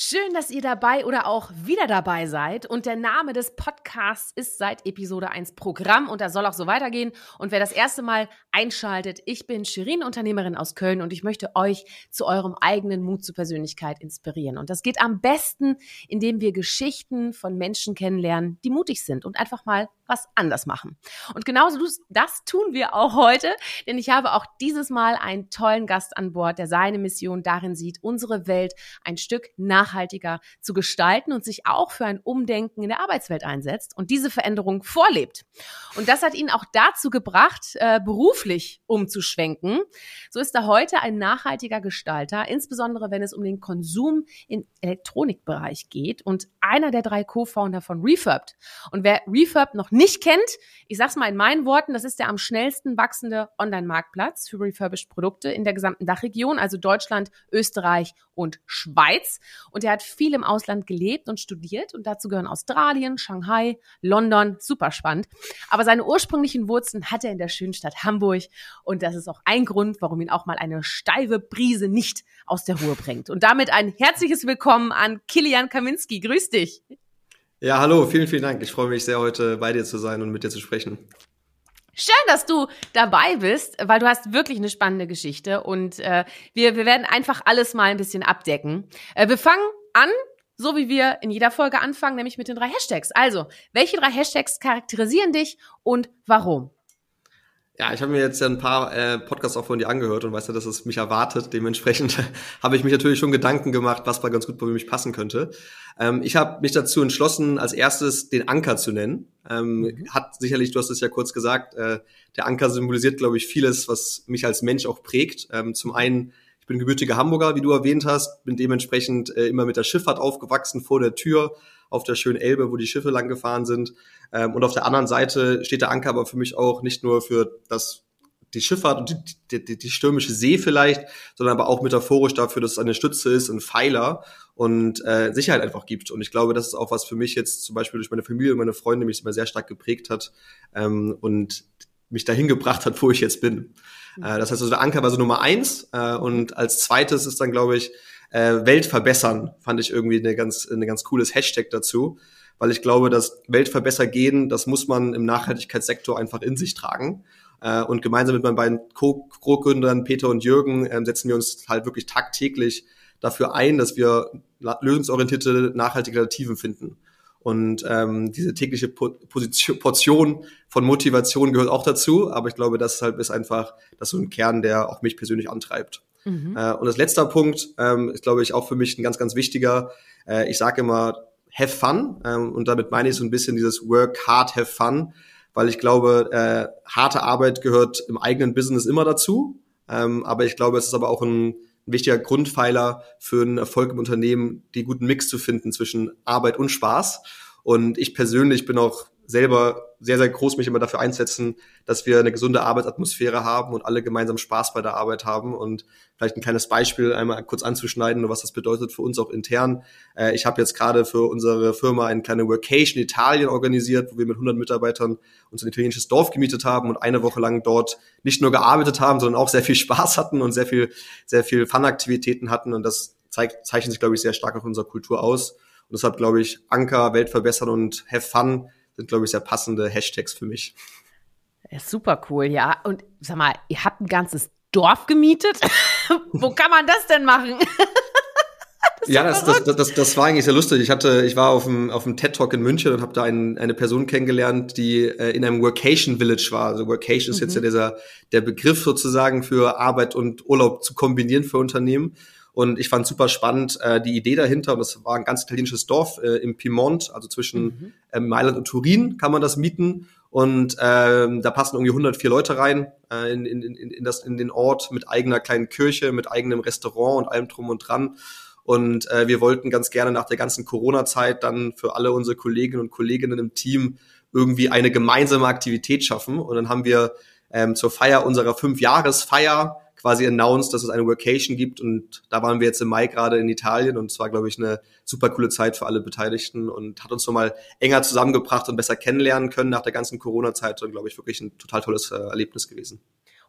Schön, dass ihr dabei oder auch wieder dabei seid. Und der Name des Podcasts ist seit Episode 1 Programm und das soll auch so weitergehen. Und wer das erste Mal einschaltet, ich bin Shirin, Unternehmerin aus Köln und ich möchte euch zu eurem eigenen Mut zur Persönlichkeit inspirieren. Und das geht am besten, indem wir Geschichten von Menschen kennenlernen, die mutig sind und einfach mal was anders machen. Und genauso das tun wir auch heute, denn ich habe auch dieses Mal einen tollen Gast an Bord, der seine Mission darin sieht, unsere Welt ein Stück nachhaltiger zu gestalten und sich auch für ein Umdenken in der Arbeitswelt einsetzt und diese Veränderung vorlebt. Und das hat ihn auch dazu gebracht, äh, beruflich umzuschwenken. So ist er heute ein nachhaltiger Gestalter, insbesondere wenn es um den Konsum im Elektronikbereich geht und einer der drei Co-Founder von Refurbed. Und wer Refurbed noch nicht kennt, ich sag's mal in meinen Worten, das ist der am schnellsten wachsende Online-Marktplatz für refurbished Produkte in der gesamten Dachregion, also Deutschland, Österreich und Schweiz. Und er hat viel im Ausland gelebt und studiert und dazu gehören Australien, Shanghai, London, super spannend. Aber seine ursprünglichen Wurzeln hat er in der schönen Stadt Hamburg und das ist auch ein Grund, warum ihn auch mal eine steife Brise nicht aus der Ruhe bringt. Und damit ein herzliches Willkommen an Kilian Kaminski. Grüß dich. Ja, hallo, vielen, vielen Dank. Ich freue mich sehr, heute bei dir zu sein und mit dir zu sprechen. Schön, dass du dabei bist, weil du hast wirklich eine spannende Geschichte und äh, wir, wir werden einfach alles mal ein bisschen abdecken. Äh, wir fangen an, so wie wir in jeder Folge anfangen, nämlich mit den drei Hashtags. Also, welche drei Hashtags charakterisieren dich und warum? Ja, ich habe mir jetzt ja ein paar äh, Podcasts auch von dir angehört und weiß ja, dass es mich erwartet. Dementsprechend habe ich mich natürlich schon Gedanken gemacht, was mal ganz gut bei mich passen könnte. Ähm, ich habe mich dazu entschlossen, als erstes den Anker zu nennen. Ähm, mhm. Hat sicherlich, du hast es ja kurz gesagt, äh, der Anker symbolisiert, glaube ich, vieles, was mich als Mensch auch prägt. Ähm, zum einen, ich bin gebürtiger Hamburger, wie du erwähnt hast, bin dementsprechend äh, immer mit der Schifffahrt aufgewachsen vor der Tür auf der schönen Elbe, wo die Schiffe lang gefahren sind. Ähm, und auf der anderen Seite steht der Anker aber für mich auch nicht nur für das die Schifffahrt und die, die, die stürmische See vielleicht, sondern aber auch metaphorisch dafür, dass es eine Stütze ist, ein Pfeiler und äh, Sicherheit einfach gibt. Und ich glaube, das ist auch was für mich jetzt zum Beispiel durch meine Familie und meine Freunde mich immer sehr stark geprägt hat ähm, und mich dahin gebracht hat, wo ich jetzt bin. Äh, das heißt also, der Anker war so Nummer eins äh, und als zweites ist dann, glaube ich, äh, Welt verbessern, fand ich irgendwie eine ganz, eine ganz cooles Hashtag dazu, weil ich glaube, dass Weltverbesser gehen, das muss man im Nachhaltigkeitssektor einfach in sich tragen. Äh, und gemeinsam mit meinen beiden Co-Gründern Peter und Jürgen äh, setzen wir uns halt wirklich tagtäglich dafür ein, dass wir lösungsorientierte, nachhaltige Alternativen finden. Und ähm, diese tägliche Position, Portion von Motivation gehört auch dazu. Aber ich glaube, das halt ist einfach das ist so ein Kern, der auch mich persönlich antreibt. Mhm. Äh, und das letzte Punkt ähm, ist, glaube ich, auch für mich ein ganz, ganz wichtiger. Äh, ich sage immer, have fun. Ähm, und damit meine ich so ein bisschen dieses Work hard, have fun. Weil ich glaube, äh, harte Arbeit gehört im eigenen Business immer dazu. Ähm, aber ich glaube, es ist aber auch ein, ein wichtiger Grundpfeiler für einen Erfolg im Unternehmen, die guten Mix zu finden zwischen Arbeit und Spaß. Und ich persönlich bin auch selber sehr, sehr groß mich immer dafür einsetzen, dass wir eine gesunde Arbeitsatmosphäre haben und alle gemeinsam Spaß bei der Arbeit haben. Und vielleicht ein kleines Beispiel einmal kurz anzuschneiden, was das bedeutet für uns auch intern. Äh, ich habe jetzt gerade für unsere Firma eine kleine Workation Italien organisiert, wo wir mit 100 Mitarbeitern uns ein italienisches Dorf gemietet haben und eine Woche lang dort nicht nur gearbeitet haben, sondern auch sehr viel Spaß hatten und sehr viel, sehr viel Fun-Aktivitäten hatten. Und das zeigt, zeichnet sich, glaube ich, sehr stark auf unserer Kultur aus. Und deshalb glaube ich, Anker, Welt verbessern und have fun sind, glaube ich, sehr passende Hashtags für mich. Ja, super cool, ja. Und sag mal, ihr habt ein ganzes Dorf gemietet? Wo kann man das denn machen? das ja, das, das, das, das war eigentlich sehr lustig. Ich hatte, ich war auf dem, auf dem TED Talk in München und habe da ein, eine Person kennengelernt, die äh, in einem Workation Village war. Also Workation ist jetzt ja mhm. dieser der Begriff sozusagen für Arbeit und Urlaub zu kombinieren für Unternehmen. Und ich fand super spannend äh, die Idee dahinter. Und das war ein ganz italienisches Dorf äh, im Piemont, also zwischen mhm. äh, Mailand und Turin kann man das mieten. Und ähm, da passen irgendwie 104 Leute rein äh, in, in, in, in, das, in den Ort mit eigener kleinen Kirche, mit eigenem Restaurant und allem drum und dran. Und äh, wir wollten ganz gerne nach der ganzen Corona-Zeit dann für alle unsere Kolleginnen und Kolleginnen im Team irgendwie eine gemeinsame Aktivität schaffen. Und dann haben wir ähm, zur Feier unserer Fünf-Jahres-Feier quasi announced, dass es eine Workation gibt. Und da waren wir jetzt im Mai gerade in Italien. Und es war, glaube ich, eine super coole Zeit für alle Beteiligten und hat uns nochmal enger zusammengebracht und besser kennenlernen können nach der ganzen Corona-Zeit. Und, glaube ich, wirklich ein total tolles äh, Erlebnis gewesen.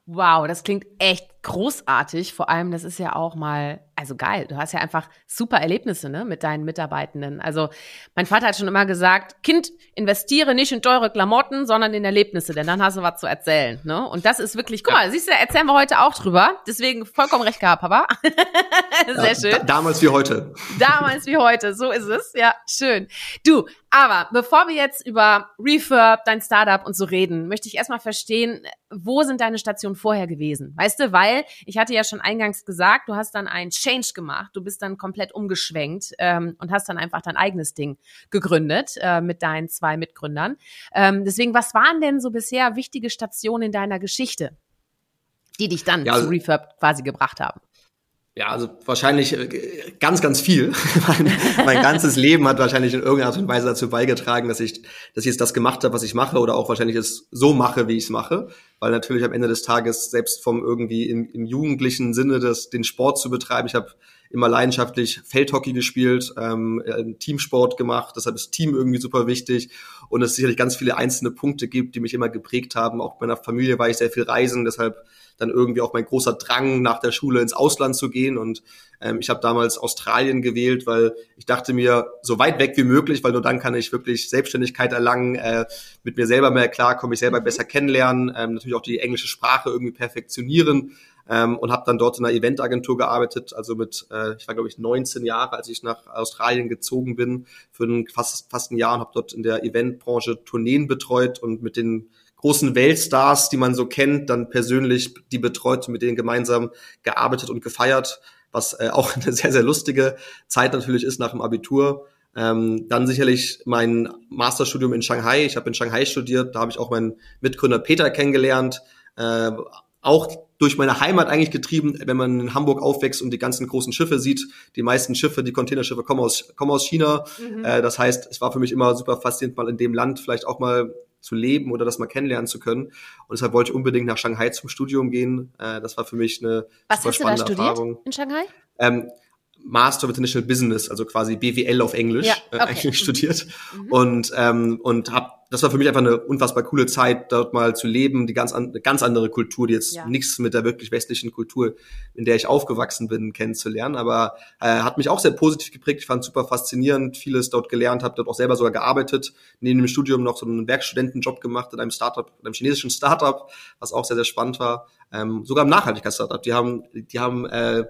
Wow, das klingt echt großartig. Vor allem, das ist ja auch mal, also geil. Du hast ja einfach super Erlebnisse ne, mit deinen Mitarbeitenden. Also mein Vater hat schon immer gesagt, Kind, investiere nicht in teure Klamotten, sondern in Erlebnisse, denn dann hast du was zu erzählen. Ne? Und das ist wirklich, guck ja. mal, siehst du, erzählen wir heute auch drüber. Deswegen vollkommen recht gehabt, Papa. Sehr ja, schön. damals wie heute. Damals wie heute, so ist es. Ja, schön. Du, aber bevor wir jetzt über Refurb, dein Startup und so reden, möchte ich erstmal verstehen, wo sind deine Stationen vorher gewesen? Weißt du, weil ich hatte ja schon eingangs gesagt, du hast dann einen Change gemacht, du bist dann komplett umgeschwenkt ähm, und hast dann einfach dein eigenes Ding gegründet äh, mit deinen zwei Mitgründern. Ähm, deswegen, was waren denn so bisher wichtige Stationen in deiner Geschichte, die dich dann ja, also, zu Refurb quasi gebracht haben? Ja, also wahrscheinlich äh, ganz, ganz viel. mein, mein ganzes Leben hat wahrscheinlich in irgendeiner Art und Weise dazu beigetragen, dass ich, dass ich jetzt das gemacht habe, was ich mache, oder auch wahrscheinlich es so mache, wie ich es mache. Weil natürlich am Ende des Tages selbst vom irgendwie im, im jugendlichen Sinne das, den Sport zu betreiben, ich habe immer leidenschaftlich Feldhockey gespielt, ähm, äh, Teamsport gemacht, deshalb ist Team irgendwie super wichtig und es sicherlich ganz viele einzelne Punkte gibt, die mich immer geprägt haben. Auch bei meiner Familie war ich sehr viel reisen, deshalb dann irgendwie auch mein großer Drang nach der Schule ins Ausland zu gehen. Und ähm, ich habe damals Australien gewählt, weil ich dachte mir, so weit weg wie möglich, weil nur dann kann ich wirklich Selbstständigkeit erlangen, äh, mit mir selber mehr klarkommen, mich selber mhm. besser kennenlernen, ähm, natürlich auch die englische Sprache irgendwie perfektionieren. Ähm, und habe dann dort in einer Eventagentur gearbeitet, also mit, äh, ich war glaube ich 19 Jahre, als ich nach Australien gezogen bin, für ein, fast, fast ein Jahr und habe dort in der Eventbranche Tourneen betreut und mit den großen Weltstars, die man so kennt, dann persönlich die betreut mit denen gemeinsam gearbeitet und gefeiert, was äh, auch eine sehr, sehr lustige Zeit natürlich ist nach dem Abitur. Ähm, dann sicherlich mein Masterstudium in Shanghai. Ich habe in Shanghai studiert, da habe ich auch meinen Mitgründer Peter kennengelernt. Äh, auch durch meine Heimat eigentlich getrieben, wenn man in Hamburg aufwächst und die ganzen großen Schiffe sieht. Die meisten Schiffe, die Containerschiffe kommen aus, kommen aus China. Mhm. Äh, das heißt, es war für mich immer super faszinierend, mal in dem Land vielleicht auch mal zu leben oder das mal kennenlernen zu können. Und deshalb wollte ich unbedingt nach Shanghai zum Studium gehen. Äh, das war für mich eine Was super spannende hast du da Erfahrung. in Shanghai? Ähm, Master of International Business, also quasi BWL auf Englisch, ja, äh, okay. äh, eigentlich mhm. studiert. Mhm. Und, ähm, und habe das war für mich einfach eine unfassbar coole Zeit, dort mal zu leben, die ganz, an, ganz andere Kultur, die jetzt ja. nichts mit der wirklich westlichen Kultur, in der ich aufgewachsen bin, kennenzulernen. Aber äh, hat mich auch sehr positiv geprägt. Ich fand super faszinierend, vieles dort gelernt, habe dort auch selber sogar gearbeitet, neben dem Studium noch so einen Werkstudentenjob gemacht in einem Startup, in einem chinesischen Startup, was auch sehr, sehr spannend war. Ähm, sogar im Nachhaltigkeitsstartup. Die haben, die haben äh,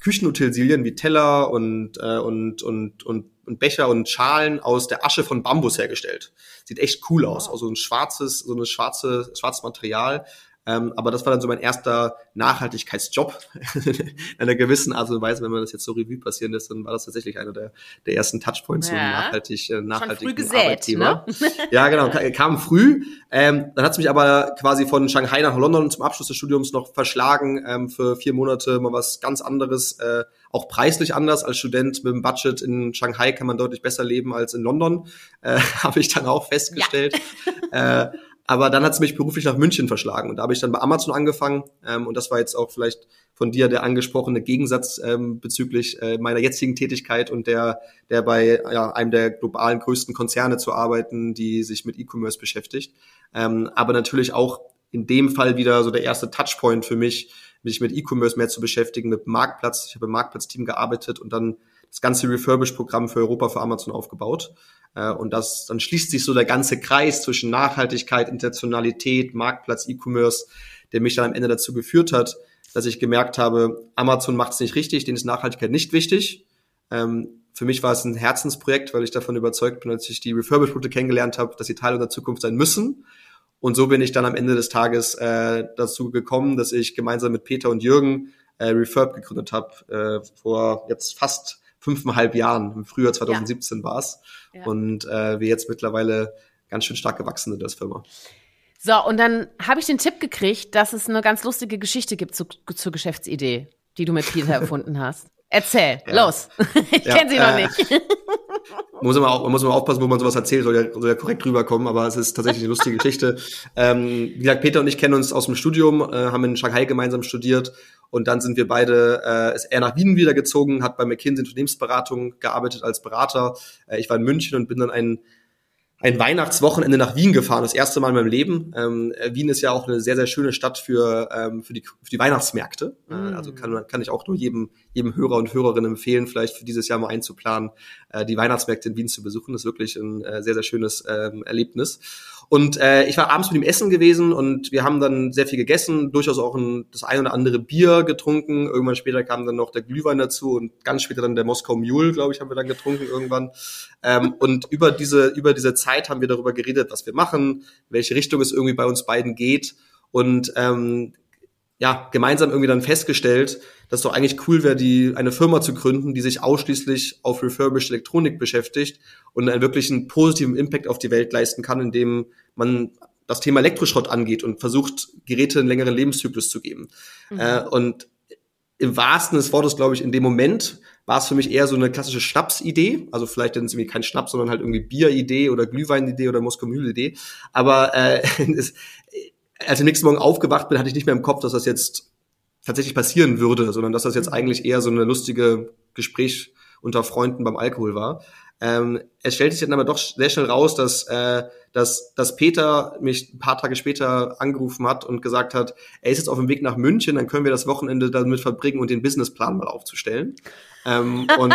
Küchenutensilien wie Teller und, äh, und, und, und, und Becher und Schalen aus der Asche von Bambus hergestellt. Sieht echt cool aus. Also ein schwarzes, so eine schwarze, schwarzes Material. Ähm, aber das war dann so mein erster Nachhaltigkeitsjob in einer gewissen Art und Weise. Wenn man das jetzt so Revue passieren lässt, dann war das tatsächlich einer der, der ersten Touchpoints ja. so nachhaltig, äh, nachhaltigen gesät, Arbeitgeber. Ne? ja, genau, kam früh. Ähm, dann hat es mich aber quasi von Shanghai nach London zum Abschluss des Studiums noch verschlagen ähm, für vier Monate mal was ganz anderes, äh, auch preislich anders als Student mit dem Budget in Shanghai kann man deutlich besser leben als in London, äh, habe ich dann auch festgestellt. Ja. äh, aber dann hat es mich beruflich nach München verschlagen und da habe ich dann bei Amazon angefangen ähm, und das war jetzt auch vielleicht von dir der angesprochene Gegensatz ähm, bezüglich äh, meiner jetzigen Tätigkeit und der, der bei ja, einem der globalen größten Konzerne zu arbeiten, die sich mit E-Commerce beschäftigt. Ähm, aber natürlich auch in dem Fall wieder so der erste Touchpoint für mich, mich mit E-Commerce mehr zu beschäftigen, mit Marktplatz. Ich habe im Marktplatzteam gearbeitet und dann das ganze Refurbish-Programm für Europa für Amazon aufgebaut. Äh, und das, dann schließt sich so der ganze Kreis zwischen Nachhaltigkeit, Internationalität, Marktplatz, E-Commerce, der mich dann am Ende dazu geführt hat, dass ich gemerkt habe, Amazon macht es nicht richtig, denen ist Nachhaltigkeit nicht wichtig. Ähm, für mich war es ein Herzensprojekt, weil ich davon überzeugt bin, als ich die Refurbish-Produkte kennengelernt habe, dass sie Teil unserer Zukunft sein müssen. Und so bin ich dann am Ende des Tages äh, dazu gekommen, dass ich gemeinsam mit Peter und Jürgen äh, Refurb gegründet habe, äh, vor jetzt fast fünfeinhalb Jahren. Im Frühjahr 2017 ja. war es. Ja. Und äh, wir jetzt mittlerweile ganz schön stark gewachsen sind als Firma. So, und dann habe ich den Tipp gekriegt, dass es eine ganz lustige Geschichte gibt zu, zur Geschäftsidee, die du mit Peter erfunden hast. Erzähl, ja. los. ich ja, kenne sie noch äh, nicht. muss immer auch, man muss immer aufpassen, wo man sowas erzählt, soll ja, soll ja korrekt rüberkommen, aber es ist tatsächlich eine lustige Geschichte. Ähm, wie gesagt, Peter und ich kennen uns aus dem Studium, äh, haben in Shanghai gemeinsam studiert und dann sind wir beide, äh, ist er nach Wien wieder gezogen, hat bei McKinsey Unternehmensberatung gearbeitet als Berater. Äh, ich war in München und bin dann ein ein Weihnachtswochenende nach Wien gefahren, das erste Mal in meinem Leben. Ähm, äh, Wien ist ja auch eine sehr, sehr schöne Stadt für, ähm, für, die, für die Weihnachtsmärkte. Äh, mm. also kann, kann ich auch nur jedem, jedem Hörer und Hörerin empfehlen, vielleicht für dieses Jahr mal einzuplanen, äh, die Weihnachtsmärkte in Wien zu besuchen. Das ist wirklich ein äh, sehr, sehr schönes ähm, Erlebnis. Und äh, ich war abends mit ihm essen gewesen und wir haben dann sehr viel gegessen, durchaus auch ein, das ein oder andere Bier getrunken. Irgendwann später kam dann noch der Glühwein dazu und ganz später dann der Moskau Mule, glaube ich, haben wir dann getrunken irgendwann. Ähm, und über diese, über diese Zeit haben wir darüber geredet, was wir machen, welche Richtung es irgendwie bei uns beiden geht. Und ähm, ja, gemeinsam irgendwie dann festgestellt, dass doch eigentlich cool wäre, die eine Firma zu gründen, die sich ausschließlich auf refurbished Elektronik beschäftigt und einen wirklichen positiven Impact auf die Welt leisten kann, indem man das Thema Elektroschrott angeht und versucht, Geräte einen längeren Lebenszyklus zu geben. Mhm. Äh, und im wahrsten des Wortes, glaube ich, in dem Moment war es für mich eher so eine klassische Schnapsidee. Also vielleicht dann irgendwie kein Schnaps, sondern halt irgendwie Bieridee oder Glühweinidee oder Moskau-Mühl-Idee. Aber äh, es, als ich nächsten Morgen aufgewacht bin, hatte ich nicht mehr im Kopf, dass das jetzt tatsächlich passieren würde, sondern dass das jetzt mhm. eigentlich eher so eine lustige Gespräch unter Freunden beim Alkohol war. Ähm, es stellte sich dann aber doch sehr schnell raus, dass, äh, dass, dass Peter mich ein paar Tage später angerufen hat und gesagt hat, er ist jetzt auf dem Weg nach München, dann können wir das Wochenende damit verbringen und den Businessplan mal aufzustellen. Ähm, und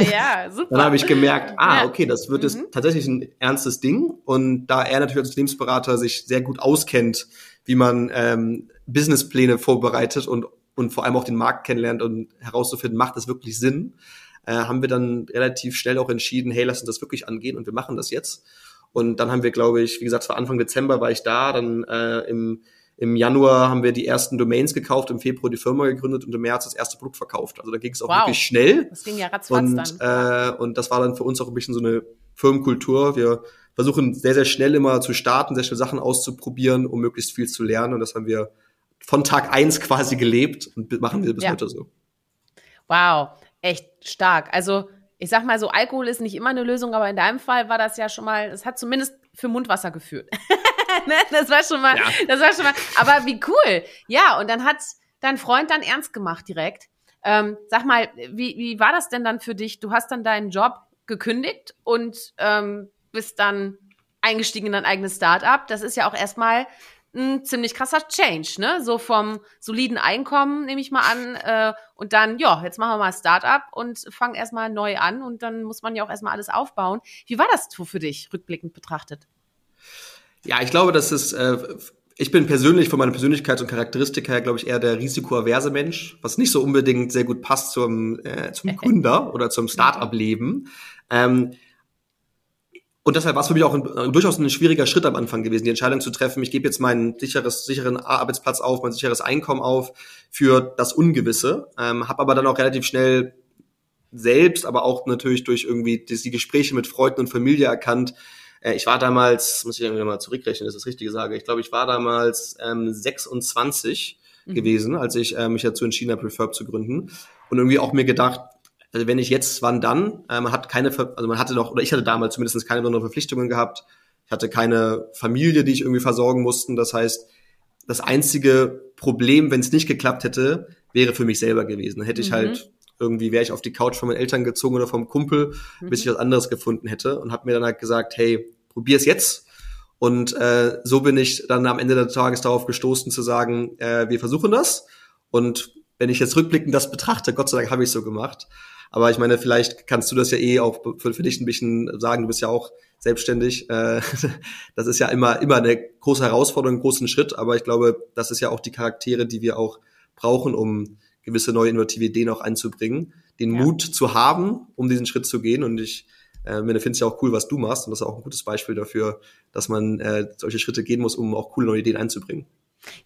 ja, dann habe ich gemerkt, ah, okay, das wird jetzt mhm. tatsächlich ein ernstes Ding. Und da er natürlich als Unternehmensberater sich sehr gut auskennt, wie man ähm, Businesspläne vorbereitet und, und vor allem auch den Markt kennenlernt und herauszufinden, macht das wirklich Sinn, äh, haben wir dann relativ schnell auch entschieden, hey, lass uns das wirklich angehen und wir machen das jetzt. Und dann haben wir, glaube ich, wie gesagt, es war Anfang Dezember war ich da, dann äh, im, im Januar haben wir die ersten Domains gekauft, im Februar die Firma gegründet und im März das erste Produkt verkauft. Also da ging es auch wow. wirklich schnell. Das ging ja ratzfatz und, dann. Äh, und das war dann für uns auch ein bisschen so eine Firmenkultur. Wir versuchen sehr, sehr schnell immer zu starten, sehr schnell Sachen auszuprobieren, um möglichst viel zu lernen. Und das haben wir von Tag eins quasi gelebt und machen wir bis ja. heute so. Wow echt stark. Also ich sag mal so, Alkohol ist nicht immer eine Lösung, aber in deinem Fall war das ja schon mal, es hat zumindest für Mundwasser geführt. ne? Das war schon mal, ja. das war schon mal, aber wie cool. Ja, und dann hat dein Freund dann ernst gemacht direkt. Ähm, sag mal, wie, wie war das denn dann für dich? Du hast dann deinen Job gekündigt und ähm, bist dann eingestiegen in dein eigenes Startup. Das ist ja auch erstmal ein ziemlich krasser Change, ne? So vom soliden Einkommen, nehme ich mal an, äh, und dann, ja, jetzt machen wir mal Startup und fangen erstmal neu an und dann muss man ja auch erstmal alles aufbauen. Wie war das für dich, rückblickend betrachtet? Ja, ich glaube, das ist, äh, ich bin persönlich von meiner Persönlichkeit und Charakteristik her, glaube ich, eher der risikoaverse Mensch, was nicht so unbedingt sehr gut passt zum, äh, zum Gründer oder zum Startup-Leben. Ähm, und deshalb war es für mich auch ein, äh, durchaus ein schwieriger Schritt am Anfang gewesen, die Entscheidung zu treffen, ich gebe jetzt meinen sicheres, sicheren Arbeitsplatz auf, mein sicheres Einkommen auf für das Ungewisse. Ähm, habe aber dann auch relativ schnell selbst, aber auch natürlich durch irgendwie die, die Gespräche mit Freunden und Familie erkannt, äh, ich war damals, muss ich irgendwie mal zurückrechnen, dass ich das Richtige sage, ich glaube, ich war damals ähm, 26 mhm. gewesen, als ich äh, mich dazu entschieden habe, Prefab zu gründen. Und irgendwie auch mir gedacht, also wenn ich jetzt, wann dann? Äh, man hat keine, also man hatte noch, oder ich hatte damals zumindest keine besonderen Verpflichtungen gehabt. Ich hatte keine Familie, die ich irgendwie versorgen mussten. Das heißt, das einzige Problem, wenn es nicht geklappt hätte, wäre für mich selber gewesen. Dann hätte ich mhm. halt irgendwie, wäre ich auf die Couch von meinen Eltern gezogen oder vom Kumpel, mhm. bis ich was anderes gefunden hätte und habe mir dann halt gesagt, hey, probier's jetzt. Und äh, so bin ich dann am Ende des Tages darauf gestoßen zu sagen, äh, wir versuchen das. Und wenn ich jetzt rückblickend das betrachte, Gott sei Dank habe ich so gemacht. Aber ich meine, vielleicht kannst du das ja eh auch für, für dich ein bisschen sagen. Du bist ja auch selbstständig. Äh, das ist ja immer, immer eine große Herausforderung, einen großen Schritt. Aber ich glaube, das ist ja auch die Charaktere, die wir auch brauchen, um gewisse neue innovative Ideen auch einzubringen. Den ja. Mut zu haben, um diesen Schritt zu gehen. Und ich äh, finde es ja auch cool, was du machst. Und das ist auch ein gutes Beispiel dafür, dass man äh, solche Schritte gehen muss, um auch coole neue Ideen einzubringen.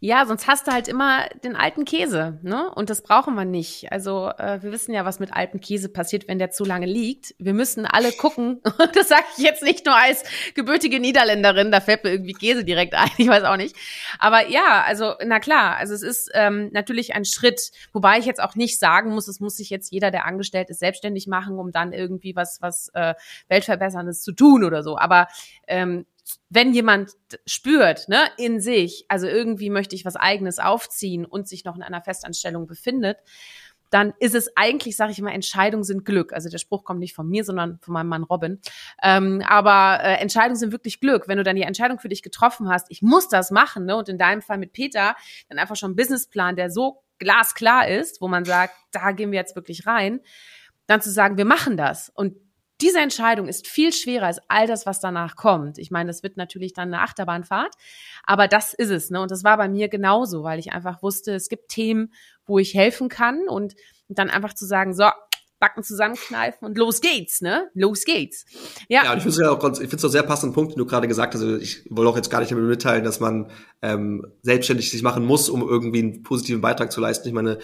Ja, sonst hast du halt immer den alten Käse, ne? Und das brauchen wir nicht. Also äh, wir wissen ja, was mit altem Käse passiert, wenn der zu lange liegt. Wir müssen alle gucken. Und das sage ich jetzt nicht nur als gebürtige Niederländerin, da fällt mir irgendwie Käse direkt ein, ich weiß auch nicht. Aber ja, also na klar, also es ist ähm, natürlich ein Schritt, wobei ich jetzt auch nicht sagen muss, es muss sich jetzt jeder, der angestellt ist, selbstständig machen, um dann irgendwie was, was äh, Weltverbesserndes zu tun oder so. Aber ähm, wenn jemand spürt, ne, in sich, also irgendwie möchte ich was eigenes aufziehen und sich noch in einer Festanstellung befindet, dann ist es eigentlich, sage ich immer, Entscheidungen sind Glück. Also der Spruch kommt nicht von mir, sondern von meinem Mann Robin. Ähm, aber äh, Entscheidungen sind wirklich Glück. Wenn du dann die Entscheidung für dich getroffen hast, ich muss das machen, ne, und in deinem Fall mit Peter, dann einfach schon einen Businessplan, der so glasklar ist, wo man sagt, da gehen wir jetzt wirklich rein, dann zu sagen, wir machen das. Und diese Entscheidung ist viel schwerer als all das, was danach kommt. Ich meine, das wird natürlich dann eine Achterbahnfahrt, aber das ist es. Ne? Und das war bei mir genauso, weil ich einfach wusste, es gibt Themen, wo ich helfen kann und dann einfach zu sagen, so, Backen zusammenkneifen und los geht's, ne? Los geht's. Ja, ja ich finde es ja auch ich finde es auch sehr passenden Punkt, den du gerade gesagt hast. Also ich wollte auch jetzt gar nicht damit mitteilen, dass man ähm, selbstständig sich machen muss, um irgendwie einen positiven Beitrag zu leisten. Ich meine,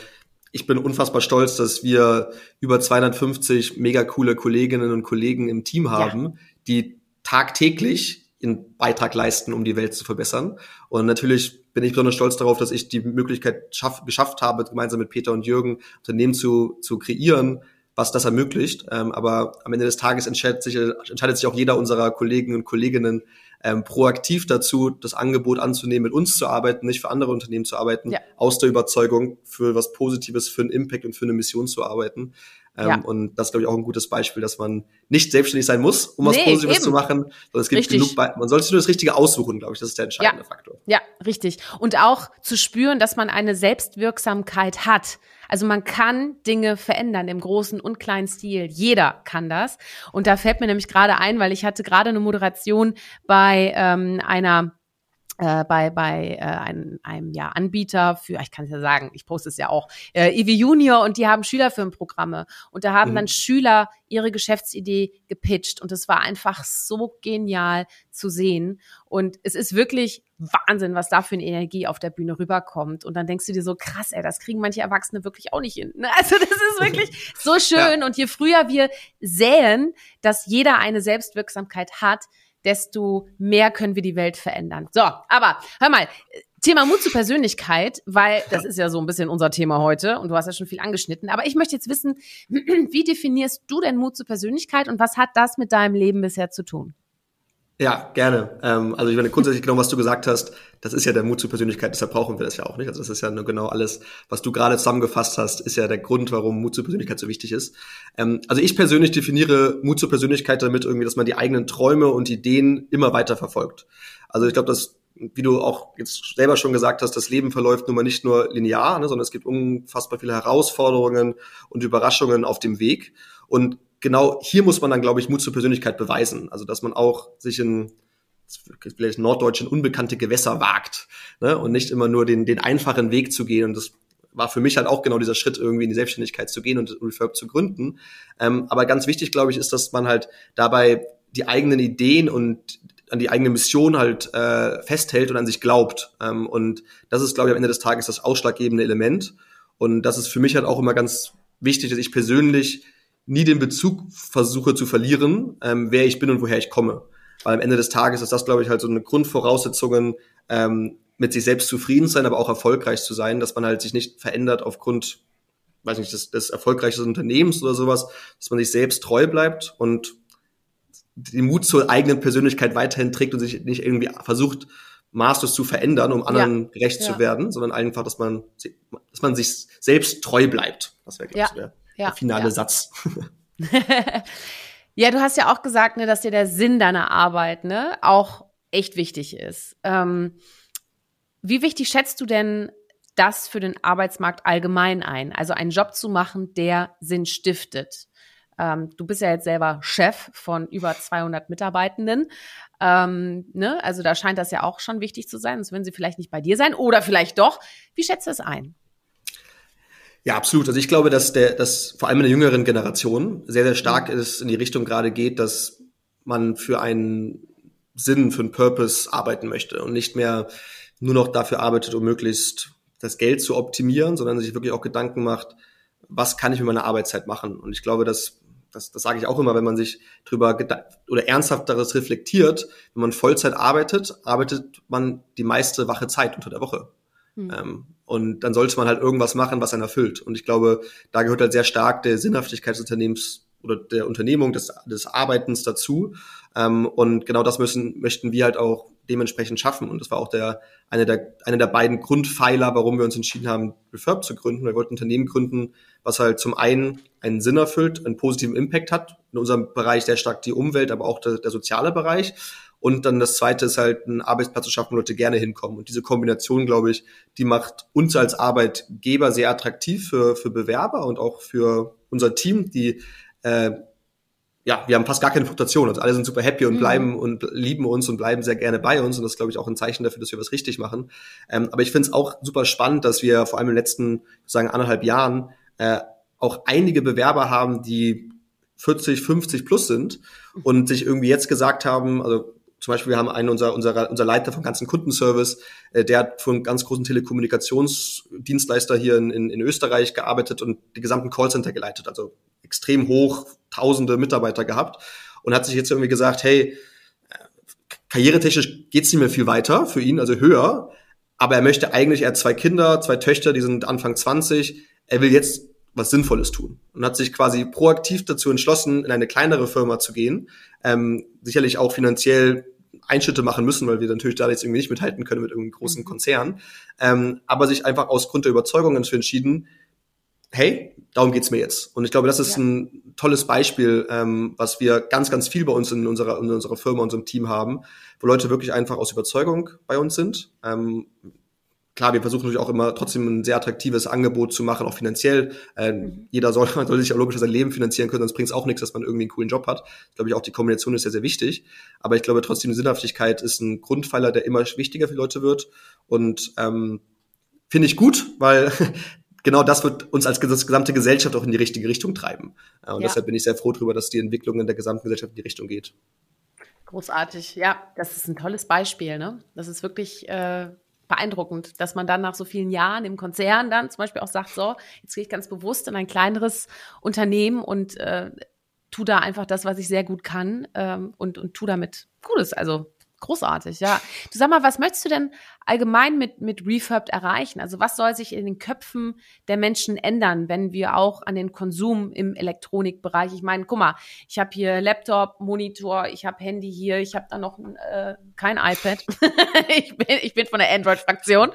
ich bin unfassbar stolz, dass wir über 250 mega coole Kolleginnen und Kollegen im Team haben, ja. die tagtäglich einen Beitrag leisten, um die Welt zu verbessern. Und natürlich bin ich besonders stolz darauf, dass ich die Möglichkeit schaff, geschafft habe, gemeinsam mit Peter und Jürgen Unternehmen zu, zu kreieren, was das ermöglicht. Ähm, aber am Ende des Tages entscheidet sich, entscheidet sich auch jeder unserer Kollegen und Kolleginnen ähm, proaktiv dazu, das Angebot anzunehmen, mit uns zu arbeiten, nicht für andere Unternehmen zu arbeiten, ja. aus der Überzeugung, für was Positives, für einen Impact und für eine Mission zu arbeiten. Ähm, ja. Und das ist, glaube ich, auch ein gutes Beispiel, dass man nicht selbstständig sein muss, um nee, was Positives eben. zu machen, sondern es gibt richtig. genug, man sollte nur das Richtige aussuchen, glaube ich, das ist der entscheidende ja. Faktor. Ja, richtig. Und auch zu spüren, dass man eine Selbstwirksamkeit hat. Also man kann Dinge verändern im großen und kleinen Stil. Jeder kann das. Und da fällt mir nämlich gerade ein, weil ich hatte gerade eine Moderation bei ähm, einer äh, bei bei äh, einem, einem ja Anbieter für, ich kann es ja sagen, ich poste es ja auch, äh, Evi Junior und die haben Schülerfilmprogramme und da haben mhm. dann Schüler ihre Geschäftsidee gepitcht und es war einfach so genial zu sehen und es ist wirklich Wahnsinn, was da für eine Energie auf der Bühne rüberkommt und dann denkst du dir so krass, ey, das kriegen manche Erwachsene wirklich auch nicht hin. Ne? Also das ist wirklich so schön ja. und je früher wir säen, dass jeder eine Selbstwirksamkeit hat, desto mehr können wir die Welt verändern. So, aber hör mal, Thema Mut zur Persönlichkeit, weil das ist ja so ein bisschen unser Thema heute und du hast ja schon viel angeschnitten. Aber ich möchte jetzt wissen, wie definierst du denn Mut zur Persönlichkeit und was hat das mit deinem Leben bisher zu tun? Ja, gerne. Ähm, also ich meine, grundsätzlich genau, was du gesagt hast, das ist ja der Mut zur Persönlichkeit, deshalb brauchen wir das ja auch nicht. Also das ist ja nur genau alles, was du gerade zusammengefasst hast, ist ja der Grund, warum Mut zur Persönlichkeit so wichtig ist. Ähm, also ich persönlich definiere Mut zur Persönlichkeit damit irgendwie, dass man die eigenen Träume und Ideen immer weiter verfolgt. Also ich glaube, dass wie du auch jetzt selber schon gesagt hast, das Leben verläuft nun mal nicht nur linear, ne, sondern es gibt unfassbar viele Herausforderungen und Überraschungen auf dem Weg. Und genau hier muss man dann, glaube ich, Mut zur Persönlichkeit beweisen. Also, dass man auch sich in vielleicht norddeutschen unbekannte Gewässer wagt ne? und nicht immer nur den, den einfachen Weg zu gehen. Und das war für mich halt auch genau dieser Schritt, irgendwie in die Selbstständigkeit zu gehen und Refurb zu gründen. Ähm, aber ganz wichtig, glaube ich, ist, dass man halt dabei die eigenen Ideen und an die eigene Mission halt äh, festhält und an sich glaubt. Ähm, und das ist, glaube ich, am Ende des Tages das ausschlaggebende Element. Und das ist für mich halt auch immer ganz wichtig, dass ich persönlich nie den Bezug versuche zu verlieren, ähm, wer ich bin und woher ich komme. Weil am Ende des Tages ist das, glaube ich, halt so eine Grundvoraussetzung, ähm, mit sich selbst zufrieden sein, aber auch erfolgreich zu sein, dass man halt sich nicht verändert aufgrund, weiß nicht, des, des erfolgreichen Unternehmens oder sowas, dass man sich selbst treu bleibt und den Mut zur eigenen Persönlichkeit weiterhin trägt und sich nicht irgendwie versucht, maßlos zu verändern, um anderen ja. gerecht ja. zu werden, sondern einfach, dass man, dass man sich selbst treu bleibt. Das wäre, glaube ich, ja. finale Satz. ja, du hast ja auch gesagt, ne, dass dir der Sinn deiner Arbeit ne, auch echt wichtig ist. Ähm, wie wichtig schätzt du denn das für den Arbeitsmarkt allgemein ein? Also einen Job zu machen, der Sinn stiftet. Ähm, du bist ja jetzt selber Chef von über 200 Mitarbeitenden. Ähm, ne? Also da scheint das ja auch schon wichtig zu sein, sonst würden sie vielleicht nicht bei dir sein oder vielleicht doch. Wie schätzt du es ein? Ja, absolut. Also ich glaube, dass der, dass vor allem in der jüngeren Generation sehr, sehr stark mhm. ist in die Richtung gerade geht, dass man für einen Sinn, für einen Purpose arbeiten möchte und nicht mehr nur noch dafür arbeitet, um möglichst das Geld zu optimieren, sondern sich wirklich auch Gedanken macht, was kann ich mit meiner Arbeitszeit machen? Und ich glaube, dass das, das sage ich auch immer, wenn man sich drüber oder ernsthafteres reflektiert, wenn man Vollzeit arbeitet, arbeitet man die meiste wache Zeit unter der Woche. Mhm. Ähm, und dann sollte man halt irgendwas machen, was einen erfüllt. Und ich glaube, da gehört halt sehr stark der Sinnhaftigkeit des Unternehmens oder der Unternehmung, des, des Arbeitens dazu. Ähm, und genau das müssen, möchten wir halt auch dementsprechend schaffen. Und das war auch der, eine der, eine der beiden Grundpfeiler, warum wir uns entschieden haben, Refurb zu gründen. Wir wollten Unternehmen gründen, was halt zum einen einen Sinn erfüllt, einen positiven Impact hat. In unserem Bereich sehr stark die Umwelt, aber auch der, der soziale Bereich. Und dann das zweite ist halt, einen Arbeitsplatz zu schaffen, wo Leute gerne hinkommen. Und diese Kombination, glaube ich, die macht uns als Arbeitgeber sehr attraktiv für, für Bewerber und auch für unser Team, die äh, ja, wir haben fast gar keine Fluktuation. Also alle sind super happy und mhm. bleiben und lieben uns und bleiben sehr gerne bei uns. Und das ist, glaube ich, auch ein Zeichen dafür, dass wir was richtig machen. Ähm, aber ich finde es auch super spannend, dass wir vor allem in den letzten, sagen, anderthalb Jahren äh, auch einige Bewerber haben, die 40, 50 plus sind und sich irgendwie jetzt gesagt haben, also zum Beispiel, wir haben einen unserer, unserer, unser Leiter vom ganzen Kundenservice, äh, der hat für einen ganz großen Telekommunikationsdienstleister hier in, in, in Österreich gearbeitet und die gesamten Callcenter geleitet. Also extrem hoch, tausende Mitarbeiter gehabt und hat sich jetzt irgendwie gesagt, hey, karrieretechnisch geht's nicht mehr viel weiter für ihn, also höher, aber er möchte eigentlich, er hat zwei Kinder, zwei Töchter, die sind Anfang 20, er will jetzt was Sinnvolles tun und hat sich quasi proaktiv dazu entschlossen, in eine kleinere Firma zu gehen, ähm, sicherlich auch finanziell Einschnitte machen müssen, weil wir natürlich da jetzt irgendwie nicht mithalten können mit irgendeinem großen mhm. Konzern, ähm, aber sich einfach aus Grund der Überzeugung dazu entschieden, hey, darum geht's mir jetzt. Und ich glaube, das ist ja. ein tolles Beispiel, ähm, was wir ganz, ganz viel bei uns in unserer, in unserer Firma, unserem Team haben, wo Leute wirklich einfach aus Überzeugung bei uns sind. Ähm, klar, wir versuchen natürlich auch immer trotzdem ein sehr attraktives Angebot zu machen, auch finanziell. Äh, mhm. Jeder soll, soll sich auch logisch sein Leben finanzieren können, sonst bringt es auch nichts, dass man irgendwie einen coolen Job hat. Ich glaube, ich auch die Kombination ist sehr, sehr wichtig. Aber ich glaube trotzdem, die Sinnhaftigkeit ist ein Grundpfeiler, der immer wichtiger für Leute wird. Und ähm, finde ich gut, weil genau das wird uns als gesamte Gesellschaft auch in die richtige Richtung treiben. Und ja. deshalb bin ich sehr froh darüber, dass die Entwicklung in der gesamten Gesellschaft in die Richtung geht. Großartig, ja, das ist ein tolles Beispiel. Ne? Das ist wirklich äh, beeindruckend, dass man dann nach so vielen Jahren im Konzern dann zum Beispiel auch sagt, so, jetzt gehe ich ganz bewusst in ein kleineres Unternehmen und äh, tu da einfach das, was ich sehr gut kann ähm, und, und tu damit Gutes. Also Großartig, ja. Du sag mal, was möchtest du denn allgemein mit, mit Refurbed erreichen? Also was soll sich in den Köpfen der Menschen ändern, wenn wir auch an den Konsum im Elektronikbereich, ich meine, guck mal, ich habe hier Laptop, Monitor, ich habe Handy hier, ich habe da noch äh, kein iPad. ich, bin, ich bin von der Android-Fraktion,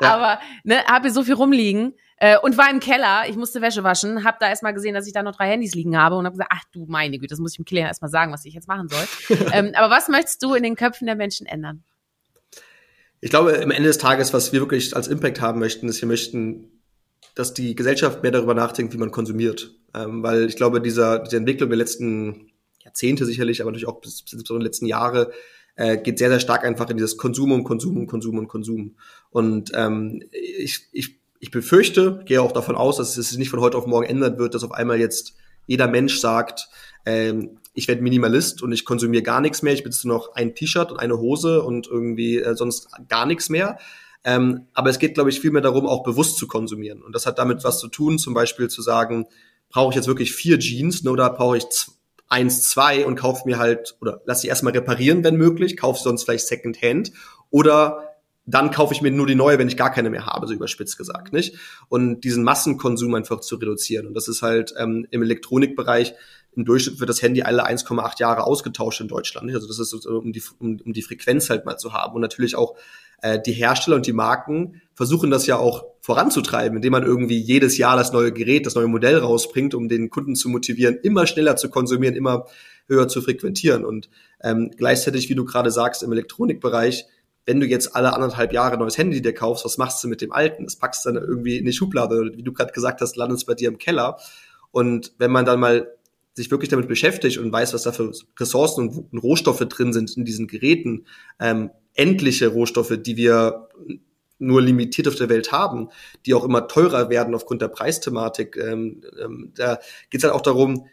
ja. aber ne, habe hier so viel rumliegen. Äh, und war im Keller, ich musste Wäsche waschen, habe da erstmal gesehen, dass ich da noch drei Handys liegen habe und habe gesagt, ach du meine Güte, das muss ich dem Killer erstmal sagen, was ich jetzt machen soll. ähm, aber was möchtest du in den Köpfen der Menschen ändern? Ich glaube, am Ende des Tages, was wir wirklich als Impact haben möchten, ist, wir möchten, dass die Gesellschaft mehr darüber nachdenkt, wie man konsumiert. Ähm, weil ich glaube, dieser, diese Entwicklung der letzten Jahrzehnte sicherlich, aber natürlich auch bis, bis in den letzten Jahre, äh, geht sehr, sehr stark einfach in dieses Konsum und Konsum und Konsum und Konsum. Und ähm, ich, ich ich befürchte, gehe auch davon aus, dass es sich nicht von heute auf morgen ändern wird, dass auf einmal jetzt jeder Mensch sagt, ähm, ich werde Minimalist und ich konsumiere gar nichts mehr, ich besitze noch ein T-Shirt und eine Hose und irgendwie äh, sonst gar nichts mehr. Ähm, aber es geht, glaube ich, vielmehr darum, auch bewusst zu konsumieren. Und das hat damit was zu tun, zum Beispiel zu sagen, brauche ich jetzt wirklich vier Jeans ne, oder brauche ich eins, zwei und kaufe mir halt, oder lass sie erstmal reparieren, wenn möglich, kaufe sonst vielleicht Secondhand. Oder dann kaufe ich mir nur die neue, wenn ich gar keine mehr habe, so überspitzt gesagt, nicht? Und diesen Massenkonsum einfach zu reduzieren. Und das ist halt ähm, im Elektronikbereich, im Durchschnitt wird das Handy alle 1,8 Jahre ausgetauscht in Deutschland. Nicht? Also das ist, um die, um, um die Frequenz halt mal zu haben. Und natürlich auch äh, die Hersteller und die Marken versuchen das ja auch voranzutreiben, indem man irgendwie jedes Jahr das neue Gerät, das neue Modell rausbringt, um den Kunden zu motivieren, immer schneller zu konsumieren, immer höher zu frequentieren. Und ähm, gleichzeitig, wie du gerade sagst, im Elektronikbereich, wenn du jetzt alle anderthalb Jahre neues Handy dir kaufst, was machst du mit dem alten? Das packst du dann irgendwie in die Schublade, wie du gerade gesagt hast, landest bei dir im Keller. Und wenn man dann mal sich wirklich damit beschäftigt und weiß, was da für Ressourcen und Rohstoffe drin sind in diesen Geräten, ähm, endliche Rohstoffe, die wir nur limitiert auf der Welt haben, die auch immer teurer werden aufgrund der Preisthematik. Ähm, ähm, da geht es halt auch darum,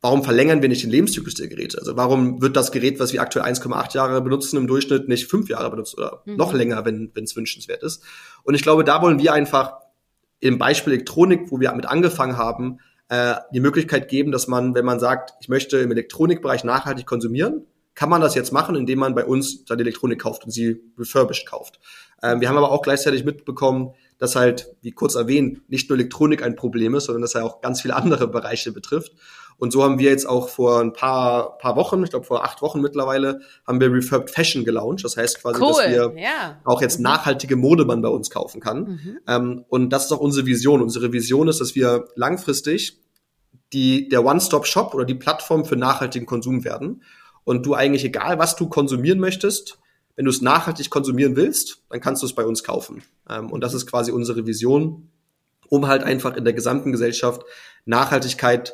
warum verlängern wir nicht den Lebenszyklus der Geräte? Also warum wird das Gerät, was wir aktuell 1,8 Jahre benutzen, im Durchschnitt nicht fünf Jahre benutzt oder mhm. noch länger, wenn es wünschenswert ist? Und ich glaube, da wollen wir einfach im Beispiel Elektronik, wo wir damit angefangen haben, äh, die Möglichkeit geben, dass man, wenn man sagt, ich möchte im Elektronikbereich nachhaltig konsumieren, kann man das jetzt machen, indem man bei uns seine Elektronik kauft und sie refurbished kauft. Ähm, wir haben aber auch gleichzeitig mitbekommen, dass halt, wie kurz erwähnt, nicht nur Elektronik ein Problem ist, sondern dass er auch ganz viele andere Bereiche betrifft. Und so haben wir jetzt auch vor ein paar, paar Wochen, ich glaube vor acht Wochen mittlerweile, haben wir Refurbed Fashion gelauncht. Das heißt quasi, cool. dass wir ja. auch jetzt mhm. nachhaltige Mode man bei uns kaufen kann. Mhm. Ähm, und das ist auch unsere Vision. Unsere Vision ist, dass wir langfristig die, der One-Stop-Shop oder die Plattform für nachhaltigen Konsum werden. Und du eigentlich, egal was du konsumieren möchtest, wenn du es nachhaltig konsumieren willst, dann kannst du es bei uns kaufen. Ähm, und das ist quasi unsere Vision, um halt einfach in der gesamten Gesellschaft Nachhaltigkeit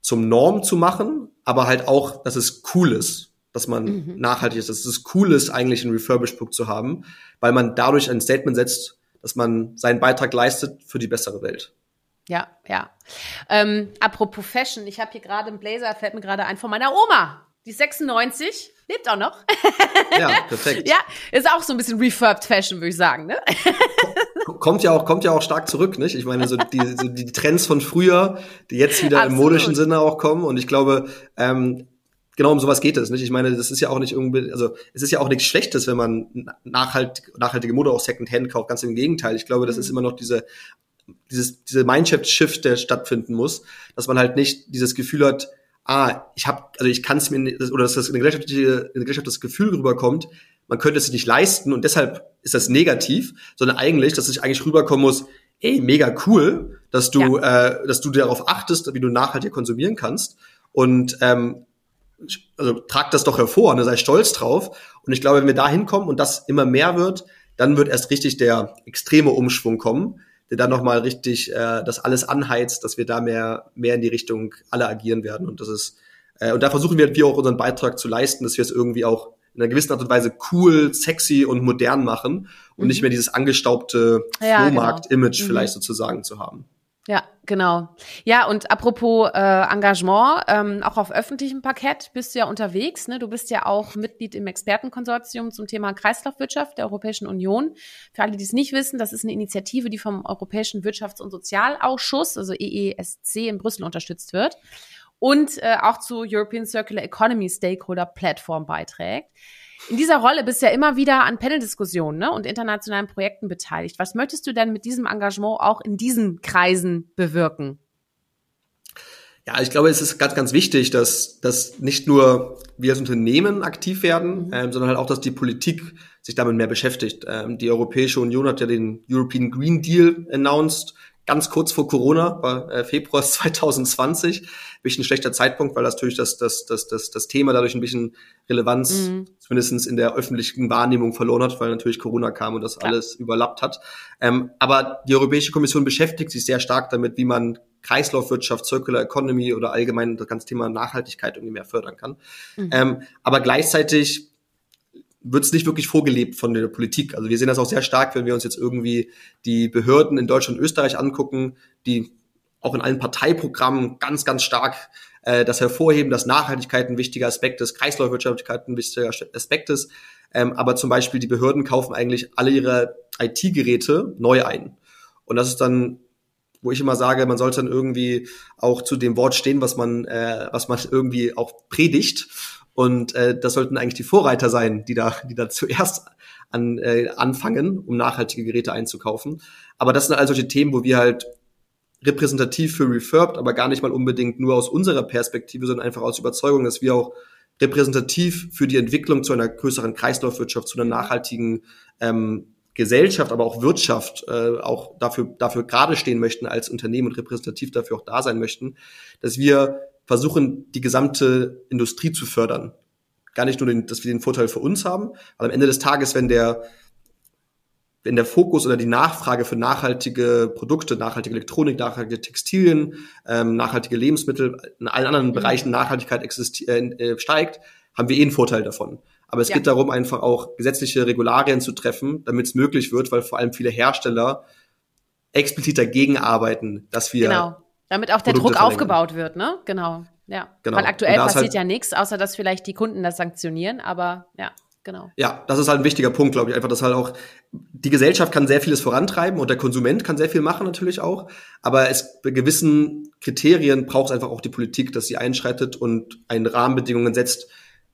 zum Norm zu machen, aber halt auch, dass es cool ist, dass man mhm. nachhaltig ist, dass es cool ist, eigentlich ein Refurbished Book zu haben, weil man dadurch ein Statement setzt, dass man seinen Beitrag leistet für die bessere Welt. Ja, ja. Ähm, apropos Fashion, ich habe hier gerade einen Blazer, fällt mir gerade ein von meiner Oma. Die ist 96, lebt auch noch. Ja, perfekt. ja, ist auch so ein bisschen refurbed Fashion, würde ich sagen. Ne? kommt ja auch, kommt ja auch stark zurück, nicht? Ich meine, so die, so die Trends von früher, die jetzt wieder Absolut. im modischen Sinne auch kommen. Und ich glaube, ähm, genau um sowas geht es, nicht? Ich meine, das ist ja auch nicht irgendwie, also es ist ja auch nichts Schlechtes, wenn man nachhalt, nachhaltige Mode auch Secondhand kauft. Ganz im Gegenteil. Ich glaube, das mhm. ist immer noch diese dieses diese Mindshift-Shift, der stattfinden muss, dass man halt nicht dieses Gefühl hat, ah, ich habe, also ich kann es mir nicht, oder dass das in der Gesellschaft, in der Gesellschaft das Gefühl rüberkommt, man könnte es sich nicht leisten und deshalb ist das negativ, sondern eigentlich, dass ich eigentlich rüberkommen muss, ey, mega cool, dass du, ja. äh, dass du darauf achtest, wie du nachhaltig konsumieren kannst und ähm, also trag das doch hervor, ne, sei stolz drauf. Und ich glaube, wenn wir da hinkommen und das immer mehr wird, dann wird erst richtig der extreme Umschwung kommen, der dann nochmal richtig äh, das alles anheizt, dass wir da mehr, mehr in die Richtung alle agieren werden. Und das ist, äh, und da versuchen wir, wir auch unseren Beitrag zu leisten, dass wir es irgendwie auch in einer gewissen Art und Weise cool, sexy und modern machen und mhm. nicht mehr dieses angestaubte ja, Flohmarkt-Image genau. Mhm. vielleicht sozusagen zu haben. Ja, genau. Ja, und apropos äh, Engagement, ähm, auch auf öffentlichem Parkett bist du ja unterwegs. Ne? Du bist ja auch Mitglied im Expertenkonsortium zum Thema Kreislaufwirtschaft der Europäischen Union. Für alle, die es nicht wissen, das ist eine Initiative, die vom Europäischen Wirtschafts- und Sozialausschuss, also EESC in Brüssel unterstützt wird und äh, auch zu European Circular Economy Stakeholder Platform beiträgt. In dieser Rolle bist du ja immer wieder an Panel-Diskussionen ne, und internationalen Projekten beteiligt. Was möchtest du denn mit diesem Engagement auch in diesen Kreisen bewirken? Ja, ich glaube, es ist ganz, ganz wichtig, dass, dass nicht nur wir als Unternehmen aktiv werden, mhm. ähm, sondern halt auch, dass die Politik sich damit mehr beschäftigt. Ähm, die Europäische Union hat ja den European Green Deal announced, ganz kurz vor Corona, war äh, Februar 2020. Bisschen schlechter Zeitpunkt, weil das natürlich das, das, das, das, das Thema dadurch ein bisschen Relevanz, mhm. zumindest in der öffentlichen Wahrnehmung verloren hat, weil natürlich Corona kam und das Klar. alles überlappt hat. Ähm, aber die Europäische Kommission beschäftigt sich sehr stark damit, wie man Kreislaufwirtschaft, Circular Economy oder allgemein das ganze Thema Nachhaltigkeit irgendwie mehr fördern kann. Mhm. Ähm, aber gleichzeitig wird es nicht wirklich vorgelebt von der Politik. Also wir sehen das auch sehr stark, wenn wir uns jetzt irgendwie die Behörden in Deutschland und Österreich angucken, die auch in allen Parteiprogrammen ganz, ganz stark äh, das hervorheben, dass Nachhaltigkeit ein wichtiger Aspekt ist, Kreislaufwirtschaftlichkeit ein wichtiger Aspekt ist. Ähm, aber zum Beispiel die Behörden kaufen eigentlich alle ihre IT-Geräte neu ein. Und das ist dann, wo ich immer sage, man sollte dann irgendwie auch zu dem Wort stehen, was man, äh, was man irgendwie auch predigt und äh, das sollten eigentlich die Vorreiter sein, die da, die da zuerst an, äh, anfangen, um nachhaltige Geräte einzukaufen. Aber das sind all solche Themen, wo wir halt repräsentativ für Refurbed, aber gar nicht mal unbedingt nur aus unserer Perspektive, sondern einfach aus Überzeugung, dass wir auch repräsentativ für die Entwicklung zu einer größeren Kreislaufwirtschaft, zu einer nachhaltigen ähm, Gesellschaft, aber auch Wirtschaft äh, auch dafür, dafür gerade stehen möchten als Unternehmen und repräsentativ dafür auch da sein möchten, dass wir versuchen, die gesamte Industrie zu fördern. Gar nicht nur, den, dass wir den Vorteil für uns haben, aber am Ende des Tages, wenn der, wenn der Fokus oder die Nachfrage für nachhaltige Produkte, nachhaltige Elektronik, nachhaltige Textilien, ähm, nachhaltige Lebensmittel, in allen anderen mhm. Bereichen Nachhaltigkeit äh, äh, steigt, haben wir eh einen Vorteil davon. Aber es ja. geht darum, einfach auch gesetzliche Regularien zu treffen, damit es möglich wird, weil vor allem viele Hersteller explizit dagegen arbeiten, dass wir genau damit auch der Produkte Druck aufgebaut wird, ne? Genau. ja. Genau. Weil aktuell passiert halt, ja nichts, außer dass vielleicht die Kunden das sanktionieren, aber ja. Genau. Ja, das ist halt ein wichtiger Punkt, glaube ich. Einfach, dass halt auch die Gesellschaft kann sehr vieles vorantreiben und der Konsument kann sehr viel machen natürlich auch. Aber es bei gewissen Kriterien braucht es einfach auch die Politik, dass sie einschreitet und eine Rahmenbedingungen setzt,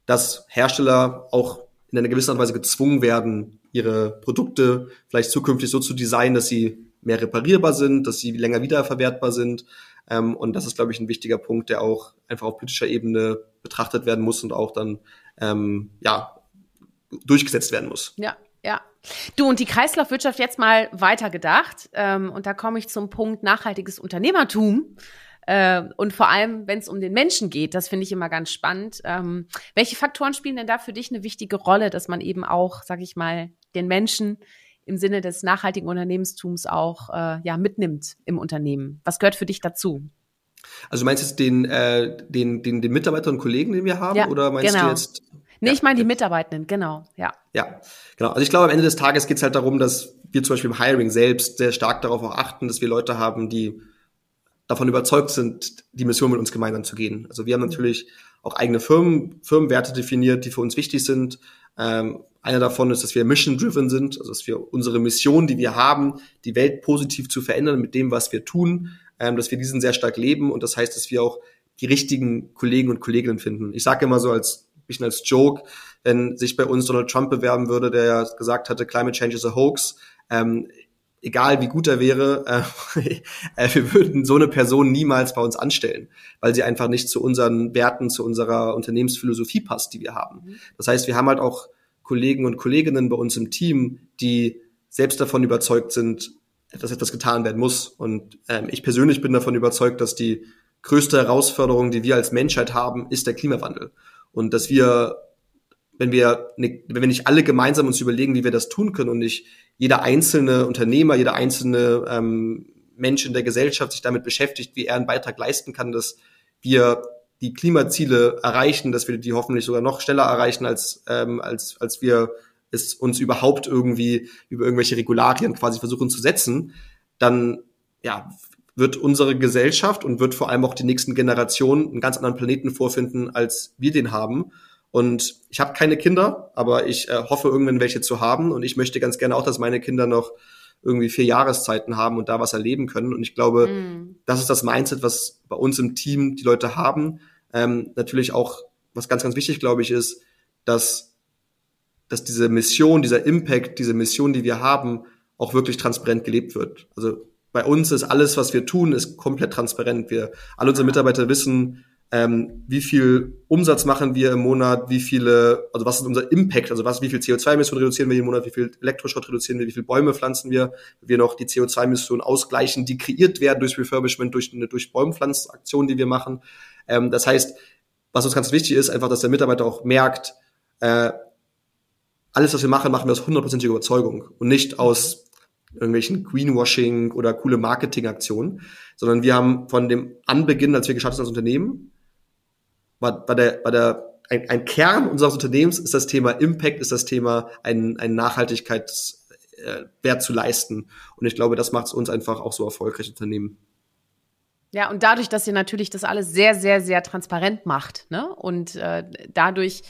dass Hersteller auch in einer gewissen Art und Weise gezwungen werden, ihre Produkte vielleicht zukünftig so zu designen, dass sie mehr reparierbar sind, dass sie länger wiederverwertbar sind. Ähm, und das ist, glaube ich, ein wichtiger Punkt, der auch einfach auf politischer Ebene betrachtet werden muss und auch dann ähm, ja durchgesetzt werden muss. Ja, ja. Du und die Kreislaufwirtschaft jetzt mal weitergedacht. Ähm, und da komme ich zum Punkt nachhaltiges Unternehmertum. Äh, und vor allem, wenn es um den Menschen geht, das finde ich immer ganz spannend. Ähm, welche Faktoren spielen denn da für dich eine wichtige Rolle, dass man eben auch, sag ich mal, den Menschen im Sinne des nachhaltigen Unternehmenstums auch äh, ja mitnimmt im Unternehmen? Was gehört für dich dazu? Also du meinst jetzt den, äh, den, den, den Mitarbeiter und Kollegen, den wir haben, ja, oder meinst genau. du jetzt? Nee, ja, ich meine die Mitarbeitenden, genau, ja. Ja, genau. Also ich glaube, am Ende des Tages geht es halt darum, dass wir zum Beispiel im Hiring selbst sehr stark darauf auch achten, dass wir Leute haben, die davon überzeugt sind, die Mission mit uns gemeinsam zu gehen. Also wir haben natürlich auch eigene Firmen, Firmenwerte definiert, die für uns wichtig sind. Ähm, einer davon ist, dass wir mission-driven sind, also dass wir unsere Mission, die wir haben, die Welt positiv zu verändern mit dem, was wir tun, ähm, dass wir diesen sehr stark leben und das heißt, dass wir auch die richtigen Kollegen und Kolleginnen finden. Ich sage immer so als bisschen als Joke, wenn sich bei uns Donald Trump bewerben würde, der ja gesagt hatte, Climate Change is a hoax. Ähm, egal wie gut er wäre, äh, wir würden so eine Person niemals bei uns anstellen, weil sie einfach nicht zu unseren Werten, zu unserer Unternehmensphilosophie passt, die wir haben. Mhm. Das heißt, wir haben halt auch Kollegen und Kolleginnen bei uns im Team, die selbst davon überzeugt sind, dass etwas getan werden muss. Und ähm, ich persönlich bin davon überzeugt, dass die größte Herausforderung, die wir als Menschheit haben, ist der Klimawandel. Und dass wir, wenn wir, ne, wenn wir nicht alle gemeinsam uns überlegen, wie wir das tun können und nicht jeder einzelne Unternehmer, jeder einzelne ähm, Mensch in der Gesellschaft sich damit beschäftigt, wie er einen Beitrag leisten kann, dass wir die Klimaziele erreichen, dass wir die hoffentlich sogar noch schneller erreichen, als, ähm, als, als wir es uns überhaupt irgendwie über irgendwelche Regularien quasi versuchen zu setzen, dann ja, wird unsere Gesellschaft und wird vor allem auch die nächsten Generationen einen ganz anderen Planeten vorfinden, als wir den haben. Und ich habe keine Kinder, aber ich äh, hoffe irgendwann welche zu haben. Und ich möchte ganz gerne auch, dass meine Kinder noch irgendwie vier Jahreszeiten haben und da was erleben können. Und ich glaube, mm. das ist das Mindset, was bei uns im Team die Leute haben. Ähm, natürlich auch, was ganz, ganz wichtig, glaube ich, ist, dass, dass diese Mission, dieser Impact, diese Mission, die wir haben, auch wirklich transparent gelebt wird. Also bei uns ist alles, was wir tun, ist komplett transparent. Wir, alle unsere Mitarbeiter wissen, ähm, wie viel Umsatz machen wir im Monat, wie viele, also was ist unser Impact, also was, wie viel CO2-Emissionen reduzieren wir im Monat, wie viel Elektroschrott reduzieren wir, wie viele Bäume pflanzen wir, wir noch die CO2-Emissionen ausgleichen, die kreiert werden durch Refurbishment, durch eine durch Bäumpflanzaktion, die wir machen. Ähm, das heißt, was uns ganz wichtig ist, einfach, dass der Mitarbeiter auch merkt, äh, alles, was wir machen, machen wir aus hundertprozentiger Überzeugung und nicht aus irgendwelchen Greenwashing oder coole Marketingaktionen, sondern wir haben von dem Anbeginn, als wir gestartet sind als Unternehmen, war, war der, war der ein, ein Kern unseres Unternehmens ist das Thema Impact, ist das Thema ein, ein Nachhaltigkeitswert äh, zu leisten. Und ich glaube, das macht es uns einfach auch so erfolgreich Unternehmen. Ja, und dadurch, dass ihr natürlich das alles sehr, sehr, sehr transparent macht, ne? Und äh, dadurch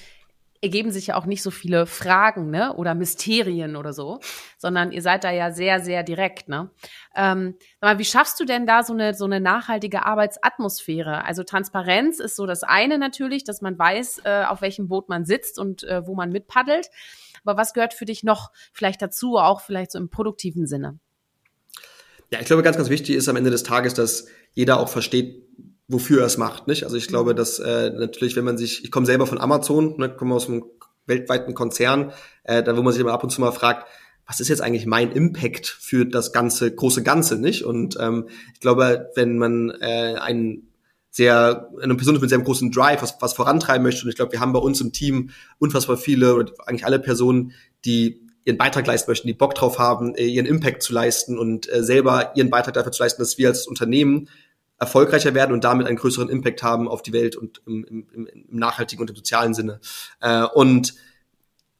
ergeben sich ja auch nicht so viele Fragen, ne? Oder Mysterien oder so, sondern ihr seid da ja sehr, sehr direkt, ne? Ähm, wie schaffst du denn da so eine, so eine nachhaltige Arbeitsatmosphäre? Also Transparenz ist so das eine natürlich, dass man weiß, äh, auf welchem Boot man sitzt und äh, wo man mitpaddelt. Aber was gehört für dich noch vielleicht dazu, auch vielleicht so im produktiven Sinne? Ja, ich glaube, ganz, ganz wichtig ist am Ende des Tages, dass jeder auch versteht, wofür er es macht, nicht? Also ich glaube, mhm. dass äh, natürlich, wenn man sich, ich komme selber von Amazon, ne, komme aus einem weltweiten Konzern, äh, da wo man sich immer ab und zu mal fragt, was ist jetzt eigentlich mein Impact für das ganze große Ganze, nicht? Und ähm, ich glaube, wenn man äh, einen sehr eine Person mit sehr großen Drive, was, was vorantreiben möchte, und ich glaube, wir haben bei uns im Team unfassbar viele oder eigentlich alle Personen, die ihren Beitrag leisten möchten, die Bock drauf haben, äh, ihren Impact zu leisten und äh, selber ihren Beitrag dafür zu leisten, dass wir als Unternehmen erfolgreicher werden und damit einen größeren Impact haben auf die Welt und im, im, im nachhaltigen und im sozialen Sinne. Äh, und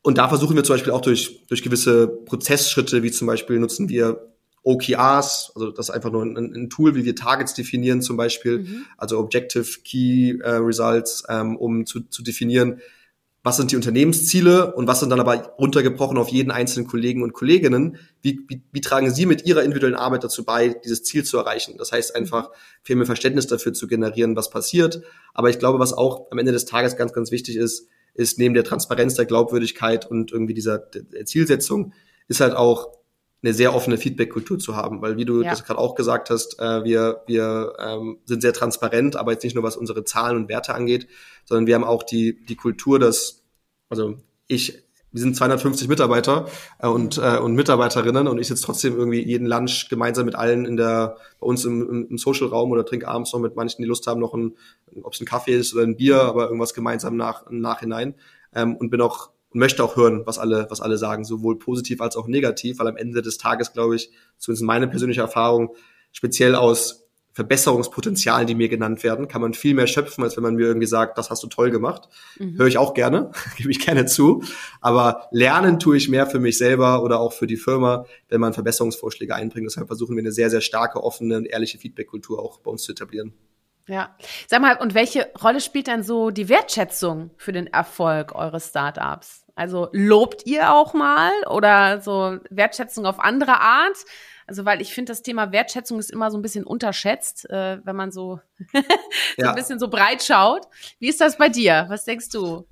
und da versuchen wir zum Beispiel auch durch, durch gewisse Prozessschritte, wie zum Beispiel nutzen wir OKRs, also das ist einfach nur ein, ein Tool, wie wir Targets definieren zum Beispiel, mhm. also Objective Key äh, Results, ähm, um zu, zu definieren, was sind die Unternehmensziele und was sind dann aber runtergebrochen auf jeden einzelnen Kollegen und Kolleginnen, wie, wie, wie tragen sie mit ihrer individuellen Arbeit dazu bei, dieses Ziel zu erreichen. Das heißt einfach, viel mehr Verständnis dafür zu generieren, was passiert. Aber ich glaube, was auch am Ende des Tages ganz, ganz wichtig ist, ist neben der Transparenz, der Glaubwürdigkeit und irgendwie dieser Zielsetzung, ist halt auch eine sehr offene Feedback-Kultur zu haben, weil wie du ja. das gerade auch gesagt hast, äh, wir, wir ähm, sind sehr transparent, aber jetzt nicht nur was unsere Zahlen und Werte angeht, sondern wir haben auch die, die Kultur, dass, also ich, wir sind 250 Mitarbeiter äh, und, äh, und Mitarbeiterinnen und ich sitze trotzdem irgendwie jeden Lunch gemeinsam mit allen in der, bei uns im, im Social-Raum oder trinke abends noch mit manchen, die Lust haben, noch ein, ob es ein Kaffee ist oder ein Bier, aber irgendwas gemeinsam nach, im Nachhinein. Ähm, und bin auch und möchte auch hören, was alle, was alle sagen, sowohl positiv als auch negativ, weil am Ende des Tages, glaube ich, zumindest meine persönliche Erfahrung, speziell aus Verbesserungspotenzialen, die mir genannt werden, kann man viel mehr schöpfen, als wenn man mir irgendwie sagt, das hast du toll gemacht. Mhm. Höre ich auch gerne, gebe ich gerne zu. Aber lernen tue ich mehr für mich selber oder auch für die Firma, wenn man Verbesserungsvorschläge einbringt. Deshalb versuchen wir eine sehr, sehr starke, offene und ehrliche Feedback-Kultur auch bei uns zu etablieren. Ja. Sag mal, und welche Rolle spielt dann so die Wertschätzung für den Erfolg eures Startups? Also lobt ihr auch mal oder so Wertschätzung auf andere Art? Also weil ich finde, das Thema Wertschätzung ist immer so ein bisschen unterschätzt, äh, wenn man so, so ja. ein bisschen so breit schaut. Wie ist das bei dir? Was denkst du?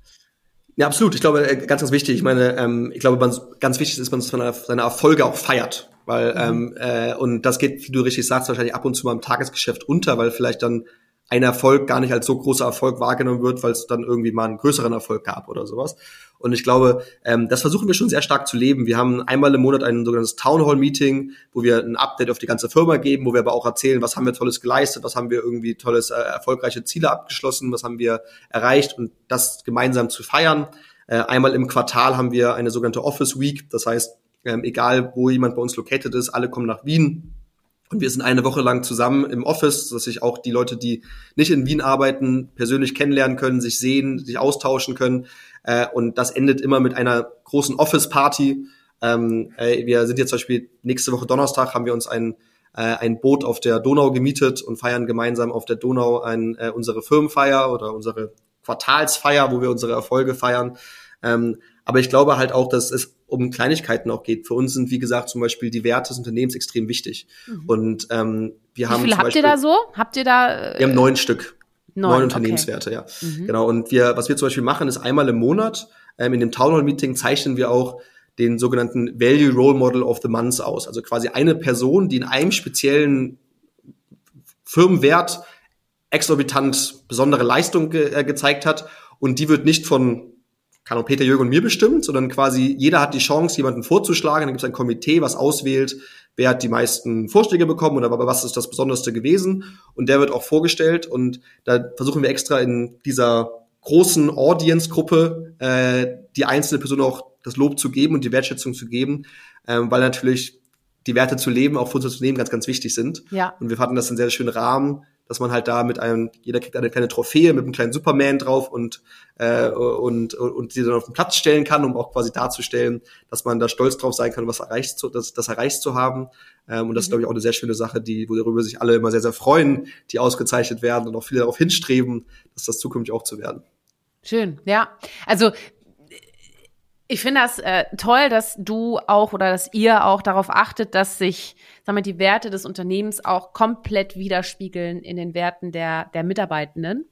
Ja, absolut. Ich glaube, äh, ganz, ganz wichtig. Ich meine, ähm, ich glaube, man, ganz wichtig ist, dass man seine Erfolge auch feiert. Weil, mhm. ähm, äh, und das geht, wie du richtig sagst, wahrscheinlich ab und zu mal im Tagesgeschäft unter, weil vielleicht dann ein Erfolg gar nicht als so großer Erfolg wahrgenommen wird, weil es dann irgendwie mal einen größeren Erfolg gab oder sowas. Und ich glaube, ähm, das versuchen wir schon sehr stark zu leben. Wir haben einmal im Monat ein sogenanntes Town Hall Meeting, wo wir ein Update auf die ganze Firma geben, wo wir aber auch erzählen, was haben wir Tolles geleistet, was haben wir irgendwie tolles, äh, erfolgreiche Ziele abgeschlossen, was haben wir erreicht und das gemeinsam zu feiern. Äh, einmal im Quartal haben wir eine sogenannte Office Week. Das heißt, ähm, egal wo jemand bei uns located ist, alle kommen nach Wien und wir sind eine Woche lang zusammen im Office, dass sich auch die Leute, die nicht in Wien arbeiten, persönlich kennenlernen können, sich sehen, sich austauschen können. Äh, und das endet immer mit einer großen Office-Party. Ähm, äh, wir sind jetzt zum Beispiel nächste Woche Donnerstag haben wir uns ein, äh, ein Boot auf der Donau gemietet und feiern gemeinsam auf der Donau ein, äh, unsere Firmenfeier oder unsere Quartalsfeier, wo wir unsere Erfolge feiern. Ähm, aber ich glaube halt auch, dass es um Kleinigkeiten auch geht. Für uns sind, wie gesagt, zum Beispiel die Werte des Unternehmens extrem wichtig. Mhm. Und ähm, wir wie haben. Wie viele habt Beispiel, ihr da so? Habt ihr da? Äh, wir haben neun Stück. Neun, neun Unternehmenswerte, okay. ja. Mhm. Genau. Und wir, was wir zum Beispiel machen, ist einmal im Monat, ähm, in dem Town Hall Meeting zeichnen wir auch den sogenannten Value Role Model of the Month aus. Also quasi eine Person, die in einem speziellen Firmenwert exorbitant besondere Leistung ge äh, gezeigt hat. Und die wird nicht von kann auch Peter Jürgen und mir bestimmt, sondern quasi jeder hat die Chance, jemanden vorzuschlagen. Dann gibt es ein Komitee, was auswählt, wer hat die meisten Vorschläge bekommen oder was ist das Besonderste gewesen. Und der wird auch vorgestellt. Und da versuchen wir extra in dieser großen Audience-Gruppe äh, die einzelne Person auch das Lob zu geben und die Wertschätzung zu geben, ähm, weil natürlich die Werte zu leben auch für unser Unternehmen ganz, ganz wichtig sind. Ja. Und wir fanden das einen sehr schönen Rahmen, dass man halt da mit einem, jeder kriegt eine kleine Trophäe mit einem kleinen Superman drauf und, äh, und, und, und sie dann auf den Platz stellen kann, um auch quasi darzustellen, dass man da stolz drauf sein kann, was erreicht zu, das, das erreicht zu haben. Ähm, und das ist, glaube ich, auch eine sehr schöne Sache, die, worüber sich alle immer sehr, sehr freuen, die ausgezeichnet werden und auch viele darauf hinstreben, dass das zukünftig auch zu werden. Schön, ja. Also ich finde das äh, toll, dass du auch oder dass ihr auch darauf achtet, dass sich sagen wir, die Werte des Unternehmens auch komplett widerspiegeln in den Werten der, der Mitarbeitenden.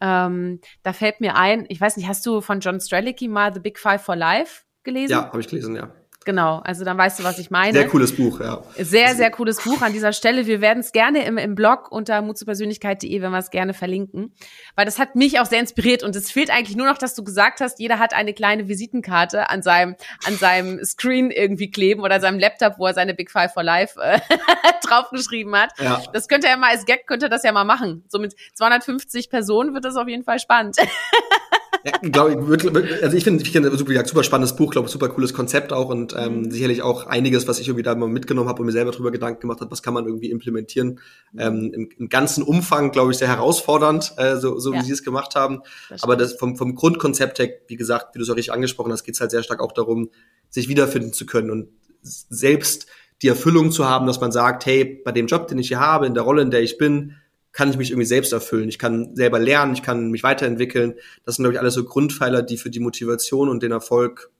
Ähm, da fällt mir ein, ich weiß nicht, hast du von John Strelicky mal The Big Five for Life gelesen? Ja, habe ich gelesen, ja. Genau, also dann weißt du, was ich meine. Sehr cooles Buch, ja. Sehr, sehr cooles Buch an dieser Stelle. Wir werden es gerne im, im Blog unter mutzupersönlichkeit.de, wenn wir es gerne verlinken. Weil das hat mich auch sehr inspiriert und es fehlt eigentlich nur noch, dass du gesagt hast, jeder hat eine kleine Visitenkarte an seinem, an seinem Screen irgendwie kleben oder seinem Laptop, wo er seine Big Five for Life äh, draufgeschrieben hat. Ja. Das könnte er mal als Gag, könnte das ja mal machen. So mit 250 Personen wird das auf jeden Fall spannend. Ja, glaub, ich, also ich finde, ich finde super, super spannendes Buch, glaube super cooles Konzept auch und ähm, mhm. sicherlich auch einiges, was ich irgendwie da mal mitgenommen habe und mir selber drüber Gedanken gemacht habe, was kann man irgendwie implementieren. Mhm. Ähm, im, im, ganzen Umfang, glaube ich, sehr herausfordernd, äh, so, so ja. wie sie es gemacht haben. Das Aber das vom, vom Grundkonzept her, wie gesagt, wie du es auch richtig angesprochen hast, geht es halt sehr stark auch darum, sich wiederfinden zu können und selbst die Erfüllung zu haben, dass man sagt, hey, bei dem Job, den ich hier habe, in der Rolle, in der ich bin, kann ich mich irgendwie selbst erfüllen. Ich kann selber lernen, ich kann mich weiterentwickeln. Das sind, glaube ich, alles so Grundpfeiler, die für die Motivation und den Erfolg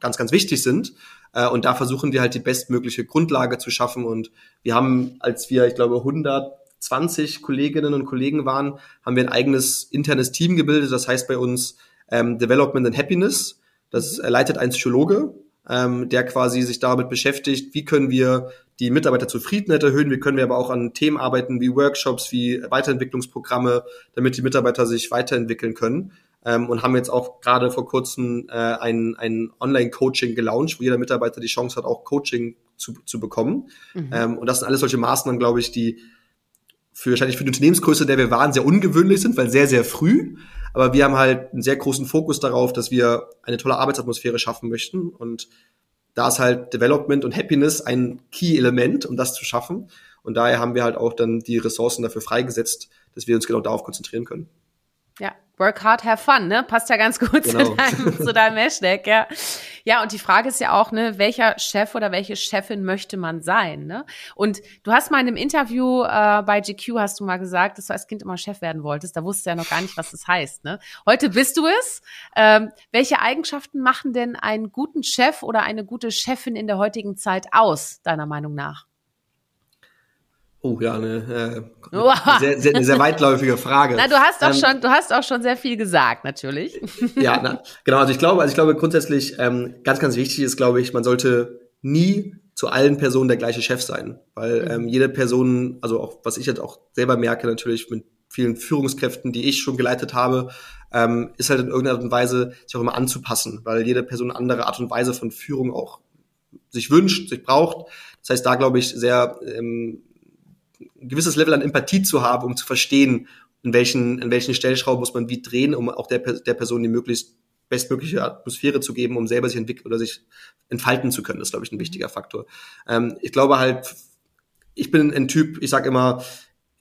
ganz, ganz wichtig sind. Äh, und da versuchen wir halt die bestmögliche Grundlage zu schaffen. Und wir haben, als wir, ich glaube, 120 Kolleginnen und Kollegen waren, haben wir ein eigenes internes Team gebildet. Das heißt bei uns ähm, Development and Happiness. Das leitet ein Psychologe, ähm, der quasi sich damit beschäftigt, wie können wir die Mitarbeiterzufriedenheit erhöhen, wie können wir aber auch an Themen arbeiten wie Workshops, wie Weiterentwicklungsprogramme, damit die Mitarbeiter sich weiterentwickeln können. Ähm, und haben jetzt auch gerade vor kurzem äh, ein, ein Online-Coaching gelauncht, wo jeder Mitarbeiter die Chance hat, auch Coaching zu, zu bekommen. Mhm. Ähm, und das sind alles solche Maßnahmen, glaube ich, die für wahrscheinlich für die Unternehmensgröße, der wir waren, sehr ungewöhnlich sind, weil sehr, sehr früh. Aber wir haben halt einen sehr großen Fokus darauf, dass wir eine tolle Arbeitsatmosphäre schaffen möchten. Und da ist halt Development und Happiness ein Key-Element, um das zu schaffen. Und daher haben wir halt auch dann die Ressourcen dafür freigesetzt, dass wir uns genau darauf konzentrieren können. Ja, work hard, have fun, ne? Passt ja ganz gut genau. zu, deinem, zu deinem Hashtag, ja. Ja, und die Frage ist ja auch, ne, welcher Chef oder welche Chefin möchte man sein, ne? Und du hast mal in einem Interview äh, bei GQ hast du mal gesagt, dass du als Kind immer Chef werden wolltest. Da wusstest du ja noch gar nicht, was das heißt, ne? Heute bist du es. Ähm, welche Eigenschaften machen denn einen guten Chef oder eine gute Chefin in der heutigen Zeit aus, deiner Meinung nach? Oh ja, eine, äh, sehr, sehr, eine sehr weitläufige Frage. Na, du hast auch ähm, schon, du hast auch schon sehr viel gesagt, natürlich. Ja, na, genau. Also ich glaube, also ich glaube grundsätzlich ähm, ganz, ganz wichtig ist, glaube ich, man sollte nie zu allen Personen der gleiche Chef sein, weil mhm. ähm, jede Person, also auch was ich jetzt auch selber merke, natürlich mit vielen Führungskräften, die ich schon geleitet habe, ähm, ist halt in irgendeiner Art und Weise sich auch immer anzupassen, weil jede Person eine andere Art und Weise von Führung auch sich wünscht, sich braucht. Das heißt, da glaube ich sehr ähm, ein gewisses Level an Empathie zu haben, um zu verstehen, in welchen, in welchen Stellschrauben muss man wie drehen, um auch der, der Person die möglichst bestmögliche Atmosphäre zu geben, um selber sich entwickeln oder sich entfalten zu können. Das ist, glaube ich, ein wichtiger Faktor. Ähm, ich glaube halt, ich bin ein Typ, ich sage immer,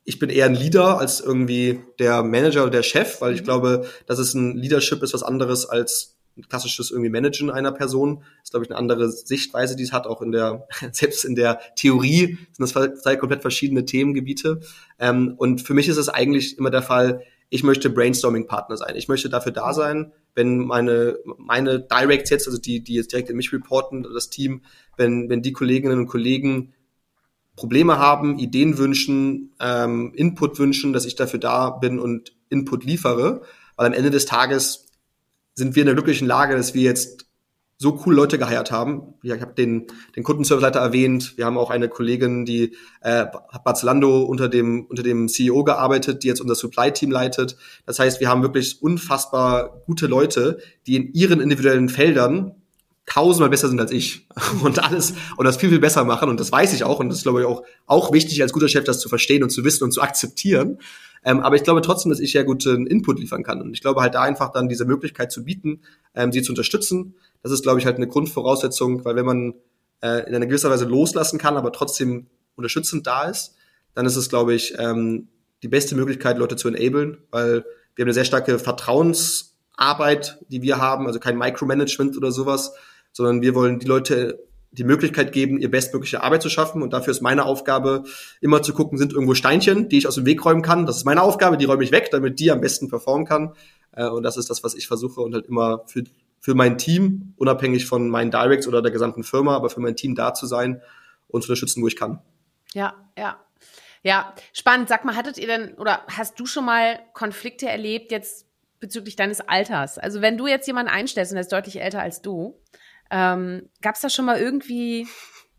ich bin eher ein Leader als irgendwie der Manager oder der Chef, weil ich mhm. glaube, dass es ein Leadership ist was anderes als klassisches irgendwie Managen einer Person. Das ist, glaube ich, eine andere Sichtweise, die es hat, auch in der, selbst in der Theorie sind das zwei komplett verschiedene Themengebiete. Ähm, und für mich ist es eigentlich immer der Fall, ich möchte Brainstorming-Partner sein. Ich möchte dafür da sein, wenn meine, meine Directs jetzt, also die, die jetzt direkt in mich reporten, das Team, wenn, wenn die Kolleginnen und Kollegen Probleme haben, Ideen wünschen, ähm, Input wünschen, dass ich dafür da bin und Input liefere. Weil am Ende des Tages sind wir in der glücklichen Lage, dass wir jetzt so coole Leute geheiert haben. Ich habe den, den Kundenservice-Leiter erwähnt. Wir haben auch eine Kollegin, die äh, hat Barzalando unter dem, unter dem CEO gearbeitet, die jetzt unser Supply-Team leitet. Das heißt, wir haben wirklich unfassbar gute Leute, die in ihren individuellen Feldern tausendmal besser sind als ich und alles und das viel, viel besser machen. Und das weiß ich auch. Und das ist, glaube ich, auch, auch wichtig als guter Chef, das zu verstehen und zu wissen und zu akzeptieren. Ähm, aber ich glaube trotzdem, dass ich ja guten Input liefern kann. Und ich glaube halt da einfach dann diese Möglichkeit zu bieten, ähm, sie zu unterstützen. Das ist, glaube ich, halt eine Grundvoraussetzung, weil wenn man äh, in einer gewisser Weise loslassen kann, aber trotzdem unterstützend da ist, dann ist es, glaube ich, ähm, die beste Möglichkeit, Leute zu enablen, weil wir haben eine sehr starke Vertrauensarbeit, die wir haben, also kein Micromanagement oder sowas, sondern wir wollen die Leute die Möglichkeit geben, ihr bestmögliche Arbeit zu schaffen. Und dafür ist meine Aufgabe, immer zu gucken, sind irgendwo Steinchen, die ich aus dem Weg räumen kann. Das ist meine Aufgabe, die räume ich weg, damit die am besten performen kann. Äh, und das ist das, was ich versuche und halt immer für, für mein Team, unabhängig von meinen Directs oder der gesamten Firma, aber für mein Team da zu sein und zu unterstützen, wo ich kann. Ja, ja. Ja, spannend. Sag mal, hattet ihr denn oder hast du schon mal Konflikte erlebt jetzt bezüglich deines Alters? Also wenn du jetzt jemanden einstellst und er ist deutlich älter als du, ähm, Gab es da schon mal irgendwie,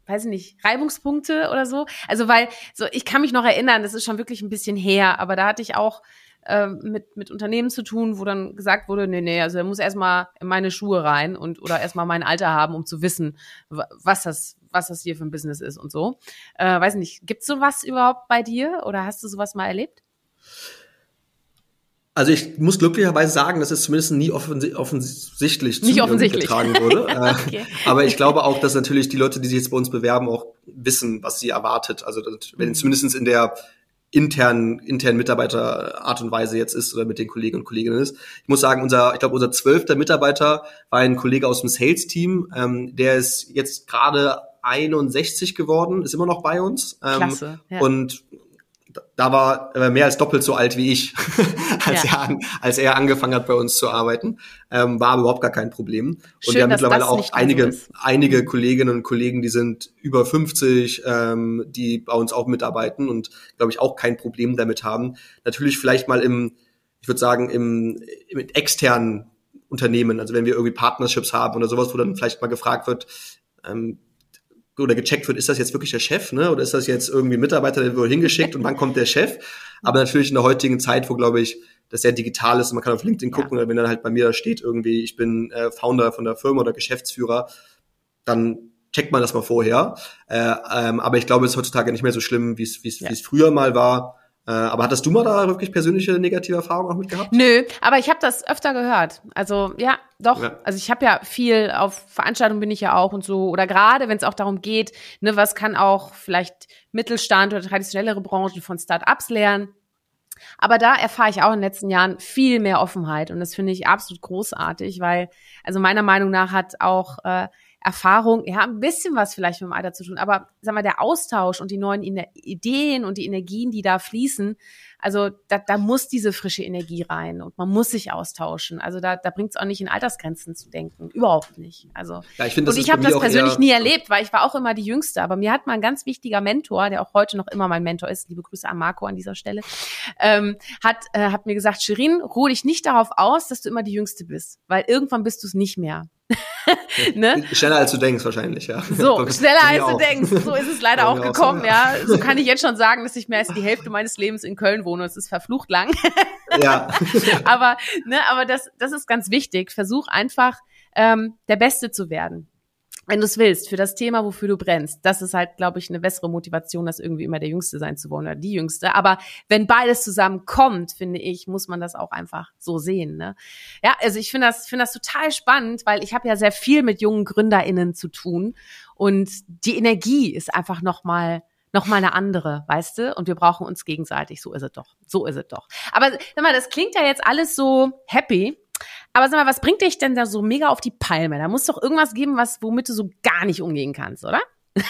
weiß ich nicht, Reibungspunkte oder so? Also weil, so ich kann mich noch erinnern, das ist schon wirklich ein bisschen her, aber da hatte ich auch äh, mit, mit Unternehmen zu tun, wo dann gesagt wurde, nee, nee, also er muss erstmal in meine Schuhe rein und oder erstmal mein Alter haben, um zu wissen, was das, was das hier für ein Business ist und so. Äh, weiß nicht, gibt's sowas überhaupt bei dir oder hast du sowas mal erlebt? Also ich muss glücklicherweise sagen, dass es zumindest nie offens offensichtlich Nicht offensichtlich. getragen wurde. Äh, okay. Aber ich glaube auch, dass natürlich die Leute, die sich jetzt bei uns bewerben, auch wissen, was sie erwartet. Also wenn mhm. zumindest in der internen, internen Mitarbeiterart und Weise jetzt ist oder mit den Kollegen und Kolleginnen ist. Ich muss sagen, unser, ich glaube, unser zwölfter Mitarbeiter war ein Kollege aus dem Sales-Team. Ähm, der ist jetzt gerade 61 geworden, ist immer noch bei uns. Ähm, Klasse. Ja. Und da war er mehr als doppelt so alt wie ich, als, ja. er, als er angefangen hat, bei uns zu arbeiten. Ähm, war überhaupt gar kein Problem. Schön, und wir haben mittlerweile auch einige, einige Kolleginnen und Kollegen, die sind über 50, ähm, die bei uns auch mitarbeiten und, glaube ich, auch kein Problem damit haben. Natürlich vielleicht mal im, ich würde sagen, im, im externen Unternehmen, also wenn wir irgendwie Partnerships haben oder sowas, wo dann vielleicht mal gefragt wird, ähm, oder gecheckt wird, ist das jetzt wirklich der Chef, ne? Oder ist das jetzt irgendwie ein Mitarbeiter, der wird hingeschickt und wann kommt der Chef? Aber natürlich in der heutigen Zeit, wo glaube ich, das sehr digital ist und man kann auf LinkedIn gucken, ja. oder wenn dann halt bei mir da steht irgendwie, ich bin äh, Founder von der Firma oder Geschäftsführer, dann checkt man das mal vorher. Äh, ähm, aber ich glaube, es ist heutzutage nicht mehr so schlimm, wie es ja. wie es früher mal war. Äh, aber hattest du mal da wirklich persönliche negative Erfahrungen auch mit gehabt? Nö, aber ich habe das öfter gehört. Also ja, doch. Ja. Also ich habe ja viel auf Veranstaltungen bin ich ja auch und so. Oder gerade wenn es auch darum geht, ne, was kann auch vielleicht Mittelstand oder traditionellere Branchen von Start-ups lernen. Aber da erfahre ich auch in den letzten Jahren viel mehr Offenheit und das finde ich absolut großartig, weil also meiner Meinung nach hat auch äh, Erfahrung, ja, ein bisschen was vielleicht mit dem Alter zu tun, aber sag mal, der Austausch und die neuen Ideen und die Energien, die da fließen, also da, da muss diese frische Energie rein und man muss sich austauschen. Also da, da bringt es auch nicht in Altersgrenzen zu denken. Überhaupt nicht. Also ja, ich find, das und ich habe das persönlich nie erlebt, weil ich war auch immer die Jüngste. Aber mir hat mal ein ganz wichtiger Mentor, der auch heute noch immer mein Mentor ist, liebe Grüße an Marco an dieser Stelle, ähm, hat, äh, hat mir gesagt, Shirin, ruh dich nicht darauf aus, dass du immer die Jüngste bist, weil irgendwann bist du es nicht mehr. ne? Schneller als du denkst wahrscheinlich, ja. So, schneller als du denkst. So ist es leider auch gekommen, auch so, ja. ja. So kann ich jetzt schon sagen, dass ich mehr als die Hälfte meines Lebens in Köln wohne. Es ist verflucht lang. ja. aber, ne, aber das, das ist ganz wichtig. Versuch einfach, ähm, der Beste zu werden wenn du es willst, für das Thema, wofür du brennst, das ist halt, glaube ich, eine bessere Motivation, das irgendwie immer der Jüngste sein zu wollen oder die Jüngste. Aber wenn beides zusammenkommt, finde ich, muss man das auch einfach so sehen. Ne? Ja, also ich finde das, finde das total spannend, weil ich habe ja sehr viel mit jungen GründerInnen zu tun und die Energie ist einfach nochmal noch mal eine andere, weißt du? Und wir brauchen uns gegenseitig. So ist es doch. So ist es doch. Aber sag mal, das klingt ja jetzt alles so happy. Aber sag mal, was bringt dich denn da so mega auf die Palme? Da muss doch irgendwas geben, was, womit du so gar nicht umgehen kannst, oder?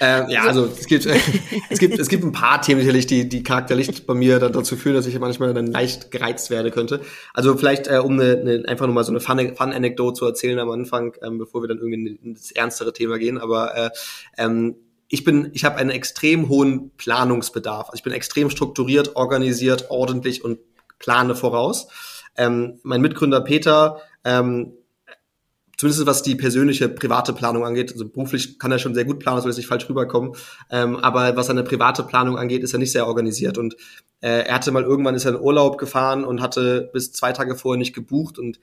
ähm, ja, also es gibt, es gibt, es gibt ein paar Themen sicherlich, die, die charakterlich bei mir dazu führen, dass ich manchmal dann leicht gereizt werden könnte. Also vielleicht, äh, um eine, eine, einfach nur mal so eine Fun-Anekdote Fun zu erzählen am Anfang, ähm, bevor wir dann irgendwie ins ernstere Thema gehen. Aber äh, ähm, ich bin, ich habe einen extrem hohen Planungsbedarf. Also ich bin extrem strukturiert, organisiert, ordentlich und plane voraus. Ähm, mein Mitgründer Peter, ähm, zumindest was die persönliche private Planung angeht, also beruflich kann er schon sehr gut planen, soll jetzt nicht falsch rüberkommen, ähm, aber was seine private Planung angeht, ist er nicht sehr organisiert. Und äh, er hatte mal irgendwann ist er in Urlaub gefahren und hatte bis zwei Tage vorher nicht gebucht und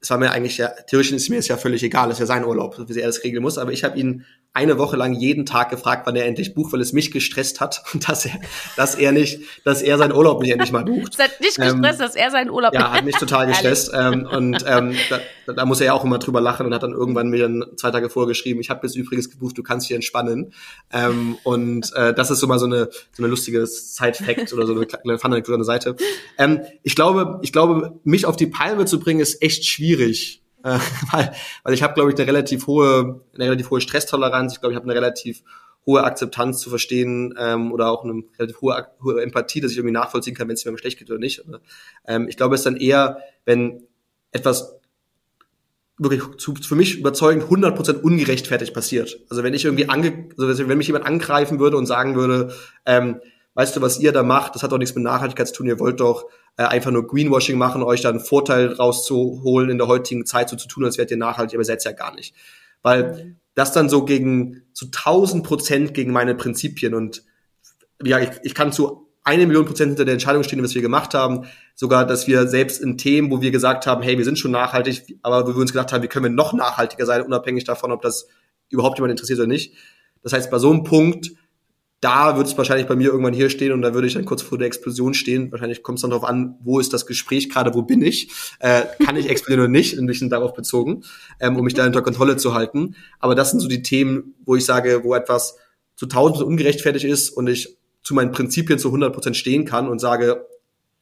es war mir eigentlich ja, theoretisch ist mir es ja völlig egal, ist ja sein Urlaub, wie er das regeln muss, aber ich habe ihn eine Woche lang jeden Tag gefragt, wann er endlich bucht, weil es mich gestresst hat, dass er, dass er nicht, dass er seinen Urlaub nicht endlich mal bucht. Es hat nicht gestresst, ähm, dass er seinen Urlaub Ja, hat mich total gestresst. ähm, und ähm, da, da muss er ja auch immer drüber lachen und hat dann irgendwann mir dann zwei Tage vorgeschrieben, ich habe bis übrigens gebucht, du kannst dich entspannen. Ähm, und äh, das ist so mal so eine, so eine lustige Side-Fact oder so eine kleine Fun-Anekdote an der Seite. Ähm, ich glaube, ich glaube, mich auf die Palme zu bringen, ist echt schwierig äh, weil, weil ich habe, glaube ich, eine relativ hohe, eine relativ hohe Stresstoleranz. Ich glaube, ich habe eine relativ hohe Akzeptanz zu verstehen ähm, oder auch eine relativ hohe, hohe Empathie, dass ich irgendwie nachvollziehen kann, wenn es mir schlecht geht oder nicht. Ähm, ich glaube, es ist dann eher, wenn etwas wirklich zu, für mich überzeugend 100% ungerechtfertigt passiert. Also wenn ich irgendwie ange, also wenn mich jemand angreifen würde und sagen würde, ähm, weißt du, was ihr da macht, das hat doch nichts mit Nachhaltigkeit zu tun, ihr wollt doch äh, einfach nur Greenwashing machen, euch da einen Vorteil rauszuholen in der heutigen Zeit, so zu tun, als wärt ihr nachhaltig, aber seid ja gar nicht. Weil mhm. das dann so gegen, zu 1000 Prozent gegen meine Prinzipien und ja, ich, ich kann zu eine Million Prozent hinter der Entscheidung stehen, was wir gemacht haben. Sogar, dass wir selbst in Themen, wo wir gesagt haben, hey, wir sind schon nachhaltig, aber wo wir uns gedacht haben, wie können wir noch nachhaltiger sein, unabhängig davon, ob das überhaupt jemand interessiert oder nicht. Das heißt, bei so einem Punkt da wird es wahrscheinlich bei mir irgendwann hier stehen und da würde ich dann kurz vor der Explosion stehen. Wahrscheinlich kommt es dann darauf an, wo ist das Gespräch gerade, wo bin ich? Äh, kann ich explodieren oder nicht? Ein bisschen darauf bezogen, ähm, um mich da unter Kontrolle zu halten. Aber das sind so die Themen, wo ich sage, wo etwas zu tausend ungerechtfertigt ist und ich zu meinen Prinzipien zu 100 Prozent stehen kann und sage,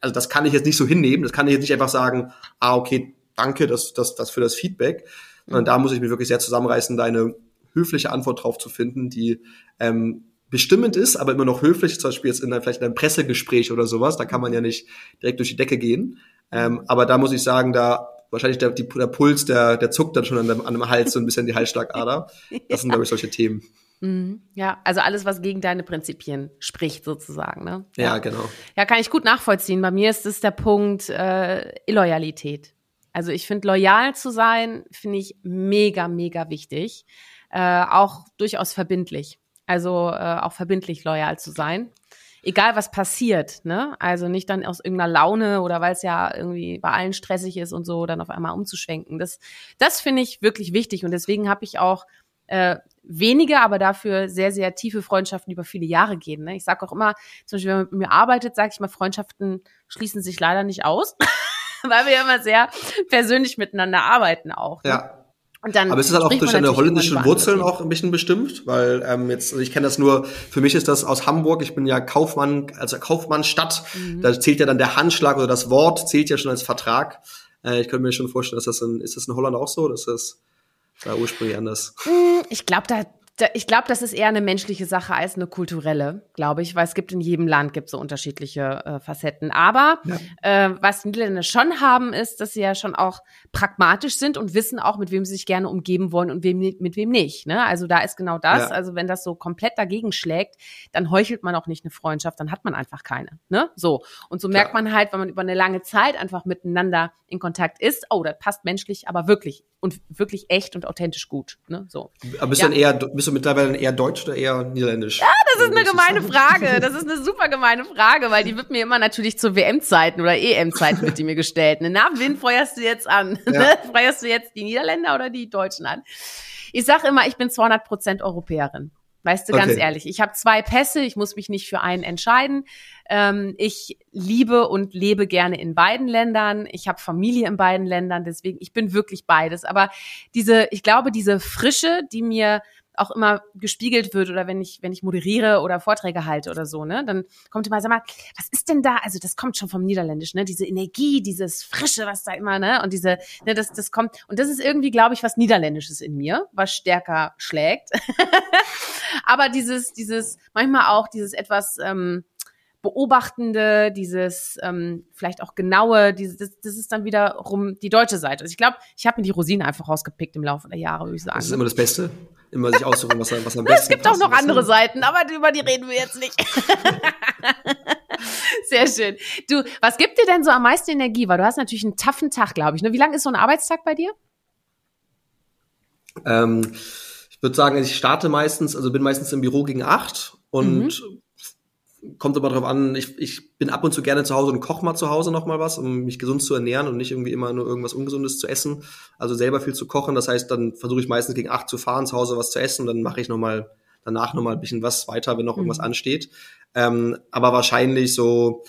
also das kann ich jetzt nicht so hinnehmen. Das kann ich jetzt nicht einfach sagen, ah, okay, danke, das, das, das für das Feedback. Sondern da muss ich mich wirklich sehr zusammenreißen, deine höfliche Antwort drauf zu finden, die ähm, bestimmend ist, aber immer noch höflich, zum Beispiel jetzt in einem, vielleicht in einem Pressegespräch oder sowas, da kann man ja nicht direkt durch die Decke gehen. Ähm, aber da muss ich sagen, da wahrscheinlich der, die, der Puls, der, der zuckt dann schon an dem, an dem Hals so ein bisschen die Halsschlagader. Das sind, glaube ich, solche Themen. Mhm. Ja, also alles, was gegen deine Prinzipien spricht, sozusagen. Ne? Ja, ja genau. Ja, kann ich gut nachvollziehen. Bei mir ist es der Punkt äh, Illoyalität. Also ich finde, loyal zu sein, finde ich mega, mega wichtig. Äh, auch durchaus verbindlich. Also äh, auch verbindlich loyal zu sein. Egal was passiert, ne? Also nicht dann aus irgendeiner Laune oder weil es ja irgendwie bei allen stressig ist und so, dann auf einmal umzuschwenken. Das, das finde ich wirklich wichtig. Und deswegen habe ich auch äh, wenige, aber dafür sehr, sehr tiefe Freundschaften über viele Jahre gehen. Ne? Ich sage auch immer, zum Beispiel, wenn man mit mir arbeitet, sage ich mal, Freundschaften schließen sich leider nicht aus, weil wir immer sehr persönlich miteinander arbeiten auch. Ne? Ja. Und dann Aber ist es halt auch durch deine holländischen Wurzeln auch ein bisschen bestimmt? Weil ähm, jetzt, also ich kenne das nur, für mich ist das aus Hamburg, ich bin ja Kaufmann, also Kaufmannstadt, mhm. da zählt ja dann der Handschlag oder das Wort zählt ja schon als Vertrag. Äh, ich könnte mir schon vorstellen, dass das in, ist das in Holland auch so, dass das da ursprünglich anders? Hm, ich glaube, da ich glaube, das ist eher eine menschliche Sache als eine kulturelle, glaube ich, weil es gibt in jedem Land gibt so unterschiedliche äh, Facetten. Aber ja. äh, was die Niederländer schon haben, ist, dass sie ja schon auch pragmatisch sind und wissen auch, mit wem sie sich gerne umgeben wollen und wem, mit wem nicht. Ne? Also da ist genau das. Ja. Also wenn das so komplett dagegen schlägt, dann heuchelt man auch nicht eine Freundschaft, dann hat man einfach keine. Ne? So. Und so merkt man halt, wenn man über eine lange Zeit einfach miteinander in Kontakt ist, oh, das passt menschlich, aber wirklich und wirklich echt und authentisch gut. Ne? So. Aber bist ja. du dann eher, bist du mittlerweile eher deutsch oder eher niederländisch? Ja, das ist eine gemeine Frage. Das ist eine super gemeine Frage, weil die wird mir immer natürlich zu WM-Zeiten oder EM-Zeiten wird die mir gestellt. Ne? Na, wen feuerst du jetzt an? Ja. Ne? Feuerst du jetzt die Niederländer oder die Deutschen an? Ich sag immer, ich bin 200 Prozent Europäerin. Weißt du, ganz okay. ehrlich, ich habe zwei Pässe, ich muss mich nicht für einen entscheiden. Ähm, ich liebe und lebe gerne in beiden Ländern. Ich habe Familie in beiden Ländern, deswegen ich bin wirklich beides. Aber diese, ich glaube, diese Frische, die mir auch immer gespiegelt wird oder wenn ich, wenn ich moderiere oder Vorträge halte oder so, ne, dann kommt immer, sag mal, was ist denn da? Also das kommt schon vom Niederländisch, ne, diese Energie, dieses Frische, was da immer, ne, und diese, ne, das, das kommt, und das ist irgendwie, glaube ich, was Niederländisches in mir, was stärker schlägt. Aber dieses, dieses, manchmal auch dieses etwas, ähm, Beobachtende, dieses ähm, vielleicht auch genaue, dieses, das, das ist dann wiederum die deutsche Seite. Also ich glaube, ich habe mir die Rosine einfach rausgepickt im Laufe der Jahre, würde ich sagen. Das ist immer das Beste immer sich aussuchen, was, was am besten Es gibt auch noch andere Seiten, aber über die reden wir jetzt nicht. Sehr schön. Du, was gibt dir denn so am meisten Energie? Weil du hast natürlich einen taffen Tag, glaube ich. Ne? Wie lang ist so ein Arbeitstag bei dir? Ähm, ich würde sagen, ich starte meistens, also bin meistens im Büro gegen acht und mhm kommt aber darauf an, ich, ich bin ab und zu gerne zu Hause und koche mal zu Hause noch mal was, um mich gesund zu ernähren und nicht irgendwie immer nur irgendwas Ungesundes zu essen. Also selber viel zu kochen. Das heißt, dann versuche ich meistens gegen acht zu fahren, zu Hause was zu essen und dann mache ich noch mal danach noch mal ein bisschen was weiter, wenn noch irgendwas mhm. ansteht. Ähm, aber wahrscheinlich so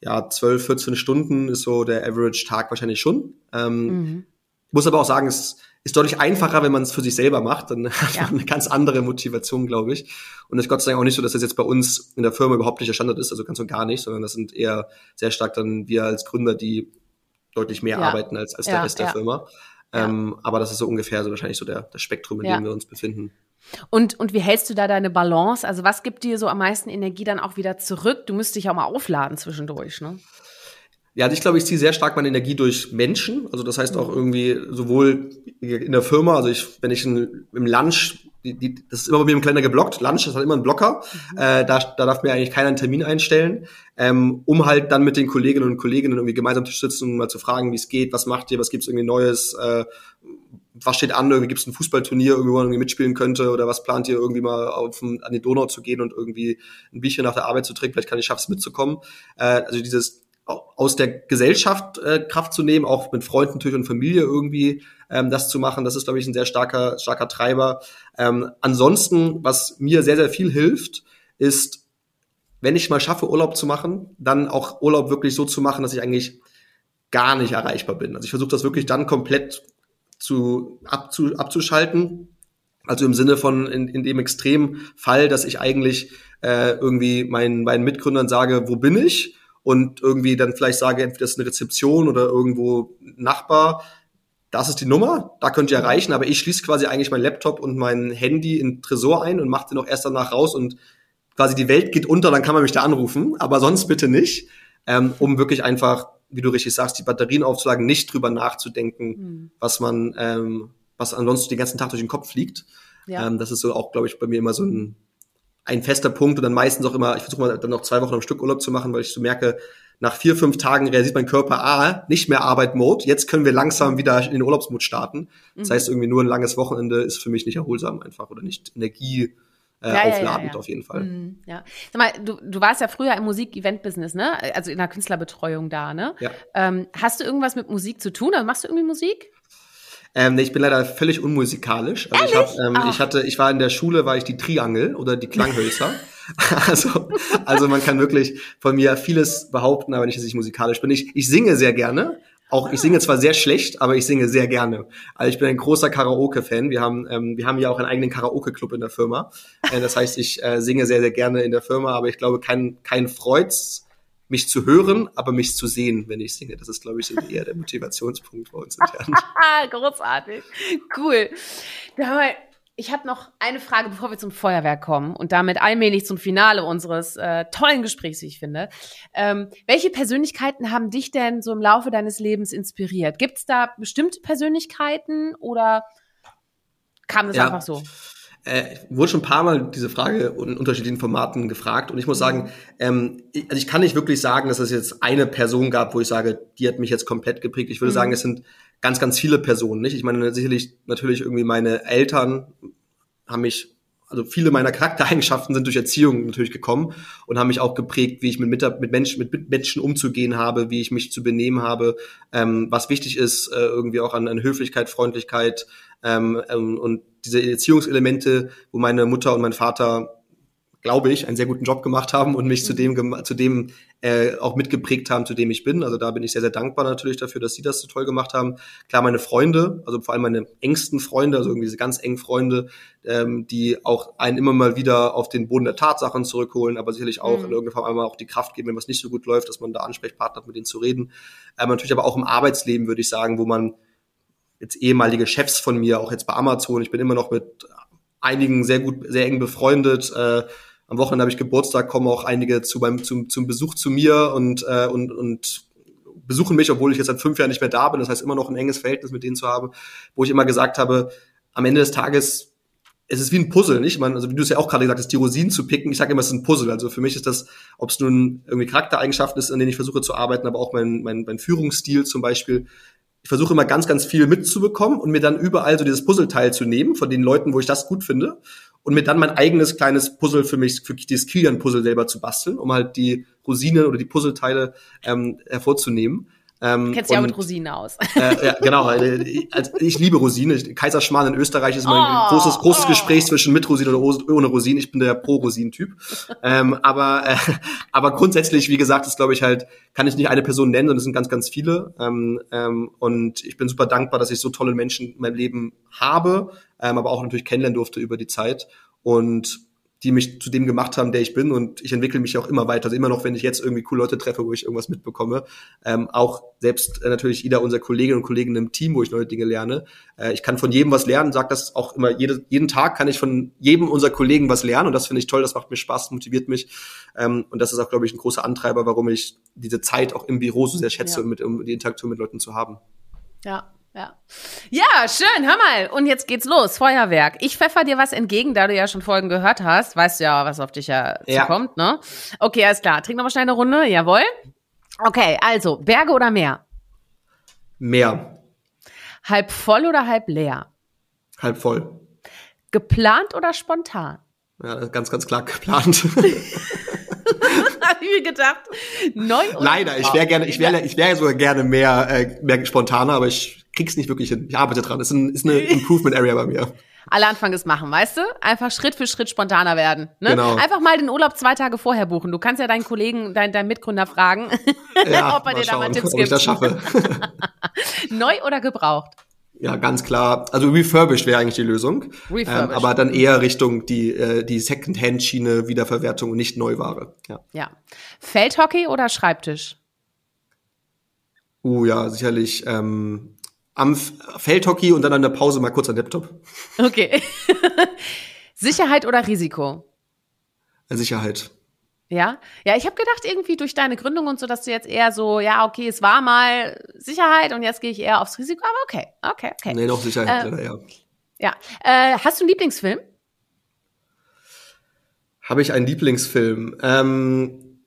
ja 12, 14 Stunden ist so der Average-Tag wahrscheinlich schon. Ähm, mhm. Muss aber auch sagen, es ist deutlich einfacher, wenn man es für sich selber macht. Dann hat ja. man eine ganz andere Motivation, glaube ich. Und es ist Gott sei Dank auch nicht so, dass das jetzt bei uns in der Firma überhaupt nicht der Standard ist, also ganz und gar nicht, sondern das sind eher sehr stark dann wir als Gründer, die deutlich mehr ja. arbeiten als, als der Rest der Firma. Ähm, aber das ist so ungefähr so wahrscheinlich so der, der Spektrum, in dem wir uns befinden. Und, und wie hältst du da deine Balance? Also was gibt dir so am meisten Energie dann auch wieder zurück? Du müsst dich auch mal aufladen zwischendurch, ne? Ja, also ich glaube, ich ziehe sehr stark meine Energie durch Menschen. Also das heißt auch irgendwie sowohl in der Firma, also ich, wenn ich in, im Lunch, die, die, das ist immer bei mir im Kalender geblockt, Lunch das hat immer ein Blocker, mhm. äh, da, da darf mir eigentlich keiner einen Termin einstellen, ähm, um halt dann mit den Kolleginnen und Kollegen irgendwie gemeinsam zu sitzen und mal zu fragen, wie es geht, was macht ihr, was gibt's irgendwie Neues, äh, was steht an, irgendwie gibt's ein Fußballturnier, irgendwie, wo man irgendwie mitspielen könnte oder was plant ihr irgendwie mal auf an die Donau zu gehen und irgendwie ein Bierchen nach der Arbeit zu trinken, vielleicht kann ich schaff's mitzukommen. Äh, also dieses aus der Gesellschaft äh, Kraft zu nehmen, auch mit Freunden natürlich und Familie irgendwie ähm, das zu machen. Das ist, glaube ich, ein sehr starker, starker Treiber. Ähm, ansonsten, was mir sehr, sehr viel hilft, ist, wenn ich mal schaffe, Urlaub zu machen, dann auch Urlaub wirklich so zu machen, dass ich eigentlich gar nicht erreichbar bin. Also ich versuche das wirklich dann komplett zu, abzu, abzuschalten. Also im Sinne von in, in dem extremen Fall, dass ich eigentlich äh, irgendwie meinen, meinen Mitgründern sage, wo bin ich? Und irgendwie dann vielleicht sage, entweder das ist eine Rezeption oder irgendwo Nachbar, das ist die Nummer, da könnt ihr erreichen, aber ich schließe quasi eigentlich mein Laptop und mein Handy in Tresor ein und mache den auch erst danach raus und quasi die Welt geht unter, dann kann man mich da anrufen, aber sonst bitte nicht, ähm, um wirklich einfach, wie du richtig sagst, die Batterien aufzulagen, nicht drüber nachzudenken, mhm. was man, ähm, was ansonsten den ganzen Tag durch den Kopf fliegt. Ja. Ähm, das ist so auch, glaube ich, bei mir immer so ein, ein fester Punkt und dann meistens auch immer, ich versuche mal dann noch zwei Wochen am Stück Urlaub zu machen, weil ich so merke, nach vier, fünf Tagen realisiert mein Körper, ah, nicht mehr Arbeit-Mode, jetzt können wir langsam wieder in den Urlaubsmod starten. Das mhm. heißt, irgendwie nur ein langes Wochenende ist für mich nicht erholsam einfach oder nicht Energie äh, ja, aufladend ja, ja, auf jeden Fall. Mhm, ja. Sag mal, du, du warst ja früher im Musik-Event-Business, ne? Also in der Künstlerbetreuung da, ne? Ja. Ähm, hast du irgendwas mit Musik zu tun? Also machst du irgendwie Musik? Ähm, nee, ich bin leider völlig unmusikalisch. Also ich, hab, ähm, ich hatte, ich war in der Schule, war ich die Triangel oder die Klanghölzer. also, also man kann wirklich von mir vieles behaupten, aber nicht, dass ich musikalisch bin. Ich, ich singe sehr gerne. Auch ich singe zwar sehr schlecht, aber ich singe sehr gerne. Also ich bin ein großer Karaoke-Fan. Wir haben, ähm, wir haben ja auch einen eigenen Karaoke-Club in der Firma. Äh, das heißt, ich äh, singe sehr, sehr gerne in der Firma, aber ich glaube, kein, kein Freuds mich zu hören, aber mich zu sehen, wenn ich singe. Das ist, glaube ich, eher der Motivationspunkt bei uns intern. Großartig. Cool. Mal, ich habe noch eine Frage, bevor wir zum Feuerwerk kommen und damit allmählich zum Finale unseres äh, tollen Gesprächs, wie ich finde. Ähm, welche Persönlichkeiten haben dich denn so im Laufe deines Lebens inspiriert? Gibt es da bestimmte Persönlichkeiten oder kam das ja. einfach so? Äh, wurde schon ein paar Mal diese Frage in unterschiedlichen Formaten gefragt und ich muss sagen, ähm, ich, also ich kann nicht wirklich sagen, dass es jetzt eine Person gab, wo ich sage, die hat mich jetzt komplett geprägt. Ich würde mhm. sagen, es sind ganz, ganz viele Personen, nicht? Ich meine, sicherlich natürlich irgendwie meine Eltern haben mich also viele meiner Charaktereigenschaften sind durch Erziehung natürlich gekommen und haben mich auch geprägt, wie ich mit, mit, Menschen, mit Menschen umzugehen habe, wie ich mich zu benehmen habe, ähm, was wichtig ist, äh, irgendwie auch an, an Höflichkeit, Freundlichkeit ähm, ähm, und diese Erziehungselemente, wo meine Mutter und mein Vater glaube ich, einen sehr guten Job gemacht haben und mich zu dem, zu dem äh, auch mitgeprägt haben, zu dem ich bin. Also da bin ich sehr, sehr dankbar natürlich dafür, dass sie das so toll gemacht haben. Klar, meine Freunde, also vor allem meine engsten Freunde, also irgendwie diese ganz engen Freunde, ähm, die auch einen immer mal wieder auf den Boden der Tatsachen zurückholen, aber sicherlich auch mhm. in irgendeiner Form einmal auch die Kraft geben, wenn was nicht so gut läuft, dass man da Ansprechpartner hat, mit denen zu reden. Ähm, natürlich aber auch im Arbeitsleben, würde ich sagen, wo man jetzt ehemalige Chefs von mir, auch jetzt bei Amazon, ich bin immer noch mit einigen sehr gut, sehr eng befreundet. Äh, am Wochenende habe ich Geburtstag, kommen auch einige zu beim zum, zum Besuch zu mir und äh, und und besuchen mich, obwohl ich jetzt seit fünf Jahren nicht mehr da bin. Das heißt immer noch ein enges Verhältnis mit denen zu haben, wo ich immer gesagt habe, am Ende des Tages es ist wie ein Puzzle, nicht? Man, also wie du es ja auch gerade gesagt hast, die Rosinen zu picken. Ich sage immer, es ist ein Puzzle. Also für mich ist das, ob es nun irgendwie Charaktereigenschaften ist, an denen ich versuche zu arbeiten, aber auch mein, mein, mein Führungsstil zum Beispiel ich versuche immer ganz, ganz viel mitzubekommen und mir dann überall so dieses Puzzleteil zu nehmen von den Leuten, wo ich das gut finde und mir dann mein eigenes kleines Puzzle für mich, für dieses Kilian-Puzzle selber zu basteln, um halt die Rosinen oder die Puzzleteile ähm, hervorzunehmen. Ähm, Kennst ja auch mit Rosinen aus. Äh, ja, genau. Ich, also ich liebe Rosinen. Kaiserschmarrn in Österreich ist immer ein oh, großes, großes oh. Gespräch zwischen mit Rosinen oder ohne Rosinen. Ich bin der Pro-Rosinen-Typ. ähm, aber, äh, aber grundsätzlich, wie gesagt, ist glaube ich halt, kann ich nicht eine Person nennen, sondern es sind ganz, ganz viele. Ähm, ähm, und ich bin super dankbar, dass ich so tolle Menschen in meinem Leben habe, ähm, aber auch natürlich kennenlernen durfte über die Zeit. Und die mich zu dem gemacht haben, der ich bin. Und ich entwickle mich auch immer weiter. Also immer noch, wenn ich jetzt irgendwie coole Leute treffe, wo ich irgendwas mitbekomme. Ähm, auch selbst äh, natürlich jeder unserer Kolleginnen und Kollegen im Team, wo ich neue Dinge lerne. Äh, ich kann von jedem was lernen, sage das auch immer, jede, jeden Tag kann ich von jedem unserer Kollegen was lernen. Und das finde ich toll, das macht mir Spaß, motiviert mich. Ähm, und das ist auch, glaube ich, ein großer Antreiber, warum ich diese Zeit auch im Büro so sehr schätze, ja. mit, um die Interaktion mit Leuten zu haben. Ja, ja. Ja, schön, hör mal. Und jetzt geht's los, Feuerwerk. Ich pfeffer dir was entgegen, da du ja schon Folgen gehört hast. Weißt du ja, was auf dich ja, ja. zukommt, ne? Okay, alles klar. Trink noch mal schnell eine Runde, jawohl. Okay, also, Berge oder Meer? Meer. Halb voll oder halb leer? Halb voll. Geplant oder spontan? Ja, ganz, ganz klar geplant. Hab ich mir gedacht. Neu Leider, ich wäre gerne, ich wäre, ich wäre sogar gerne mehr, äh, mehr spontaner, aber ich krieg's nicht wirklich hin. Ich arbeite dran. Das ist, ein, ist eine Improvement Area bei mir. Alle Anfang ist machen, weißt du? Einfach Schritt für Schritt spontaner werden. Ne? Genau. Einfach mal den Urlaub zwei Tage vorher buchen. Du kannst ja deinen Kollegen, deinen, deinen Mitgründer fragen, ja, ob er dir schauen, da mal Tipps ob gibt. Ich das schaffe. Neu oder gebraucht? Ja, ganz klar. Also refurbished wäre eigentlich die Lösung. Refurbished. Ähm, aber dann eher Richtung die, äh, die Second-Hand-Schiene, Wiederverwertung und nicht Neuware. Ja. ja. Feldhockey oder Schreibtisch? Uh, ja, sicherlich ähm, am Feldhockey und dann an der Pause mal kurz an Laptop. Okay. Sicherheit oder Risiko? Sicherheit. Ja, ja, ich habe gedacht irgendwie durch deine Gründung und so, dass du jetzt eher so, ja, okay, es war mal Sicherheit und jetzt gehe ich eher aufs Risiko, aber okay, okay, okay. Nee, noch Sicherheit, äh, ja. Ja, äh, hast du einen Lieblingsfilm? Habe ich einen Lieblingsfilm? Ähm,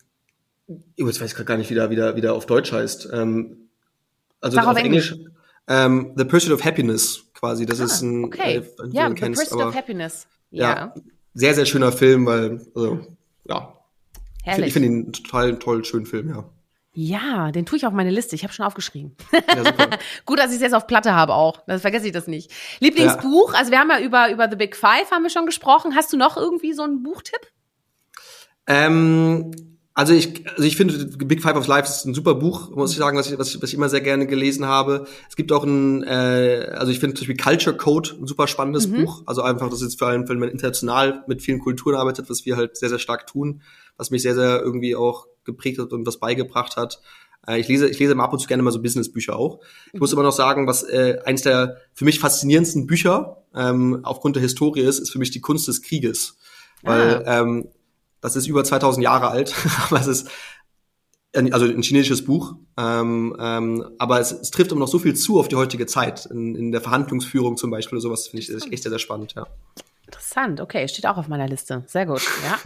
jetzt weiß ich gerade gar nicht, wie der wieder, wieder auf Deutsch heißt. Ähm, also Sag auf Englisch. Englisch ähm, The Pursuit of Happiness quasi. Das ah, ist ein, okay. Äh, ja, The kennst, Pursuit aber, of Happiness. Ja. ja. Sehr, sehr schöner Film, weil, also, ja. Herrlich. Ich finde ihn einen total toll, schönen Film, ja. Ja, den tue ich auf meine Liste. Ich habe schon aufgeschrieben. Ja, super. Gut, dass ich es jetzt auf Platte habe auch. Das vergesse ich das nicht. Lieblingsbuch, ja. also wir haben ja über, über The Big Five haben wir schon gesprochen. Hast du noch irgendwie so einen Buchtipp? Ähm, also ich, also ich finde, Big Five of Life ist ein super Buch, muss ich sagen, was ich, was ich, was ich immer sehr gerne gelesen habe. Es gibt auch ein, äh, also ich finde zum Beispiel Culture Code ein super spannendes mhm. Buch. Also einfach, das ist vor allem, wenn man international mit vielen Kulturen arbeitet, was wir halt sehr, sehr stark tun, was mich sehr, sehr irgendwie auch geprägt hat und was beigebracht hat. Äh, ich lese, ich lese mal ab und zu gerne mal so Business-Bücher auch. Ich muss immer noch sagen, was äh, eins der für mich faszinierendsten Bücher ähm, aufgrund der Historie ist, ist für mich die Kunst des Krieges. Weil ah. ähm, das ist über 2000 Jahre alt, aber es ist also ein chinesisches Buch, ähm, ähm, aber es, es, trifft immer noch so viel zu auf die heutige Zeit, in, in der Verhandlungsführung zum Beispiel oder sowas, finde ich echt sehr, sehr spannend, ja. Interessant, okay, steht auch auf meiner Liste. Sehr gut, ja.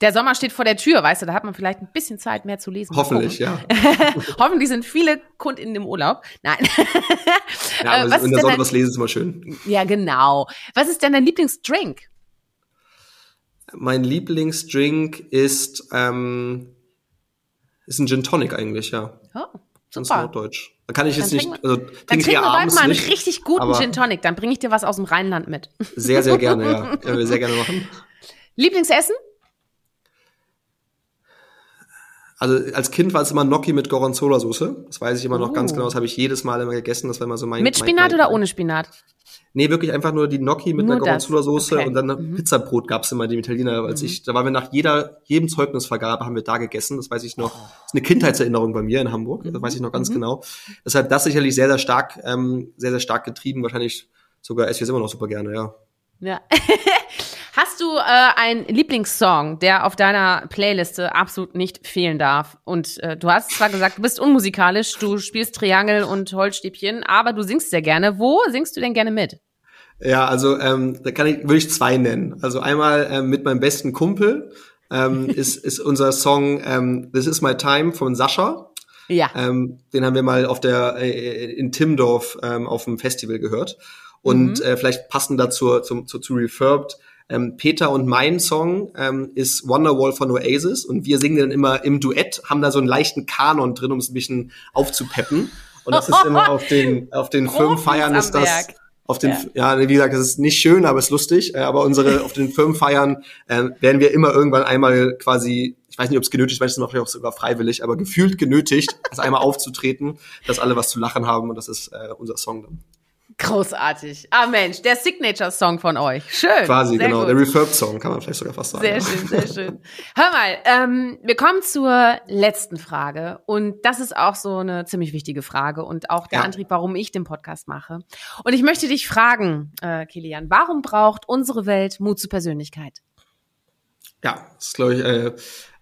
Der Sommer steht vor der Tür, weißt du, da hat man vielleicht ein bisschen Zeit mehr zu lesen. Hoffentlich, ja. Hoffentlich sind viele Kunden im Urlaub. Nein. ja, aber was in der Sonne was lesen ist immer schön. Ja, genau. Was ist denn dein Lieblingsdrink? Mein Lieblingsdrink ist, ähm, ist ein Gin Tonic eigentlich, ja. Oh, super. Ganz norddeutsch. Da kann ich jetzt nicht, also dann trinken wir bald mal einen nicht, richtig guten Gin Tonic, dann bringe ich dir was aus dem Rheinland mit. Sehr, sehr gerne, ja. Können wir sehr gerne machen. Lieblingsessen? Also als Kind war es immer Gnocchi mit Gorgonzola-Soße. Das weiß ich immer noch oh. ganz genau. Das habe ich jedes Mal immer gegessen. Das war immer so mein. Mit Spinat mein, mein, oder ohne Spinat? Nee, wirklich einfach nur die Gnocchi mit nur der Gorgonzola-Soße okay. und dann mhm. Pizzabrot gab's immer, die Italiener. Als mhm. ich, da waren wir nach jeder, jedem Zeugnisvergabe haben wir da gegessen. Das weiß ich noch. Das ist eine Kindheitserinnerung bei mir in Hamburg. Das weiß ich noch ganz mhm. genau. Deshalb das sicherlich sehr, sehr stark, ähm, sehr, sehr stark getrieben. Wahrscheinlich sogar esse ich es immer noch super gerne, ja. Ja. Hast du äh, einen Lieblingssong, der auf deiner Playliste absolut nicht fehlen darf? Und äh, du hast zwar gesagt, du bist unmusikalisch, du spielst Triangel und Holzstäbchen, aber du singst sehr gerne. Wo singst du denn gerne mit? Ja, also ähm, da kann ich, würde ich zwei nennen. Also einmal ähm, mit meinem besten Kumpel ähm, ist, ist unser Song ähm, This Is My Time von Sascha. Ja. Ähm, den haben wir mal auf der äh, in Timdorf ähm, auf dem Festival gehört. Und mhm. äh, vielleicht passend dazu zum, zu, zu Refurbed ähm, Peter und mein Song ähm, ist Wonderwall von Oasis und wir singen dann immer im Duett, haben da so einen leichten Kanon drin, um es ein bisschen aufzupeppen. Und das ist immer auf den, auf den Firmenfeiern ist das. Auf den, ja. ja, wie gesagt, es ist nicht schön, aber es ist lustig. Äh, aber unsere, auf den Firmenfeiern äh, werden wir immer irgendwann einmal quasi, ich weiß nicht, ob es genötigt noch auch sogar freiwillig, aber gefühlt genötigt, das einmal aufzutreten, dass alle was zu lachen haben und das ist äh, unser Song dann. Großartig. Ah Mensch, der Signature-Song von euch. Schön. Quasi, genau. Gut. Der Refurb-Song kann man vielleicht sogar fast sagen. Sehr schön, sehr schön. Hör mal, ähm, wir kommen zur letzten Frage. Und das ist auch so eine ziemlich wichtige Frage und auch der ja. Antrieb, warum ich den Podcast mache. Und ich möchte dich fragen, äh, Kilian, warum braucht unsere Welt Mut zur Persönlichkeit? Ja, das ist, glaube ich, äh,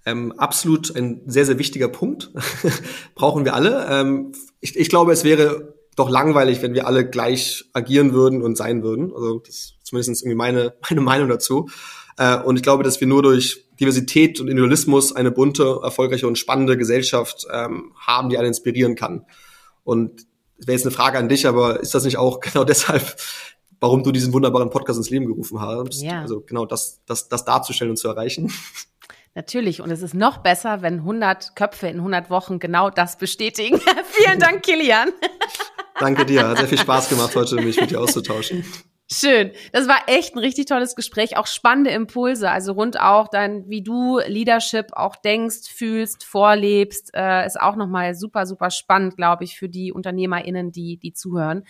ähm, absolut ein sehr, sehr wichtiger Punkt. Brauchen wir alle. Ähm, ich, ich glaube, es wäre doch langweilig, wenn wir alle gleich agieren würden und sein würden. Also das ist zumindest irgendwie meine, meine Meinung dazu. Äh, und ich glaube, dass wir nur durch Diversität und Individualismus eine bunte, erfolgreiche und spannende Gesellschaft ähm, haben, die einen inspirieren kann. Und das wäre jetzt eine Frage an dich, aber ist das nicht auch genau deshalb, warum du diesen wunderbaren Podcast ins Leben gerufen hast? Ja. Also genau das, das, das darzustellen und zu erreichen. Natürlich. Und es ist noch besser, wenn 100 Köpfe in 100 Wochen genau das bestätigen. Vielen Dank, Kilian. Danke dir. Hat sehr viel Spaß gemacht, heute mich mit dir auszutauschen. Schön. Das war echt ein richtig tolles Gespräch. Auch spannende Impulse. Also rund auch dann, wie du Leadership auch denkst, fühlst, vorlebst, äh, ist auch nochmal super, super spannend, glaube ich, für die UnternehmerInnen, die, die zuhören.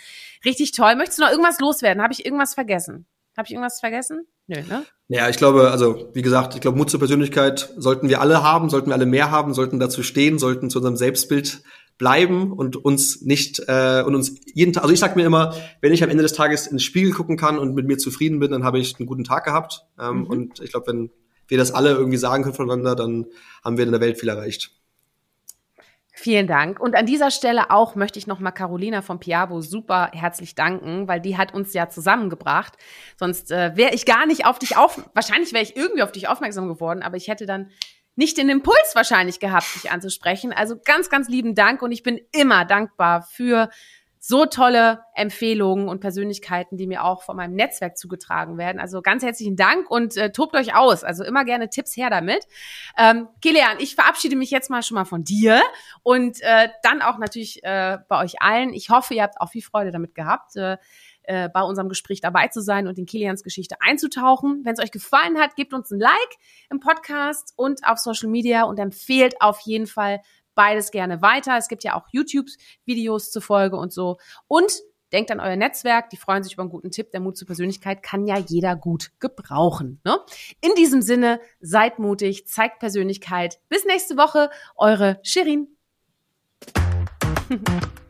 Richtig toll. Möchtest du noch irgendwas loswerden? Habe ich irgendwas vergessen? Habe ich irgendwas vergessen? Nö, ne? Ja, ich glaube, also wie gesagt, ich glaube, Mut zur Persönlichkeit sollten wir alle haben, sollten wir alle mehr haben, sollten dazu stehen, sollten zu unserem Selbstbild bleiben und uns nicht äh, und uns jeden Tag, also ich sag mir immer, wenn ich am Ende des Tages ins Spiegel gucken kann und mit mir zufrieden bin, dann habe ich einen guten Tag gehabt. Ähm, mhm. Und ich glaube, wenn wir das alle irgendwie sagen können voneinander, dann haben wir in der Welt viel erreicht. Vielen Dank. Und an dieser Stelle auch möchte ich nochmal Carolina von Piabo super herzlich danken, weil die hat uns ja zusammengebracht. Sonst äh, wäre ich gar nicht auf dich auf, wahrscheinlich wäre ich irgendwie auf dich aufmerksam geworden, aber ich hätte dann nicht den Impuls wahrscheinlich gehabt, dich anzusprechen. Also ganz, ganz lieben Dank und ich bin immer dankbar für so tolle Empfehlungen und Persönlichkeiten, die mir auch von meinem Netzwerk zugetragen werden. Also ganz herzlichen Dank und äh, tobt euch aus. Also immer gerne Tipps her damit. Ähm, Kilian, ich verabschiede mich jetzt mal schon mal von dir und äh, dann auch natürlich äh, bei euch allen. Ich hoffe, ihr habt auch viel Freude damit gehabt. Äh, äh, bei unserem Gespräch dabei zu sein und in Kilians Geschichte einzutauchen. Wenn es euch gefallen hat, gebt uns ein Like im Podcast und auf Social Media und empfehlt auf jeden Fall beides gerne weiter. Es gibt ja auch YouTube-Videos zur Folge und so. Und denkt an euer Netzwerk, die freuen sich über einen guten Tipp. Der Mut zur Persönlichkeit kann ja jeder gut gebrauchen. Ne? In diesem Sinne, seid mutig, zeigt Persönlichkeit. Bis nächste Woche, eure Shirin.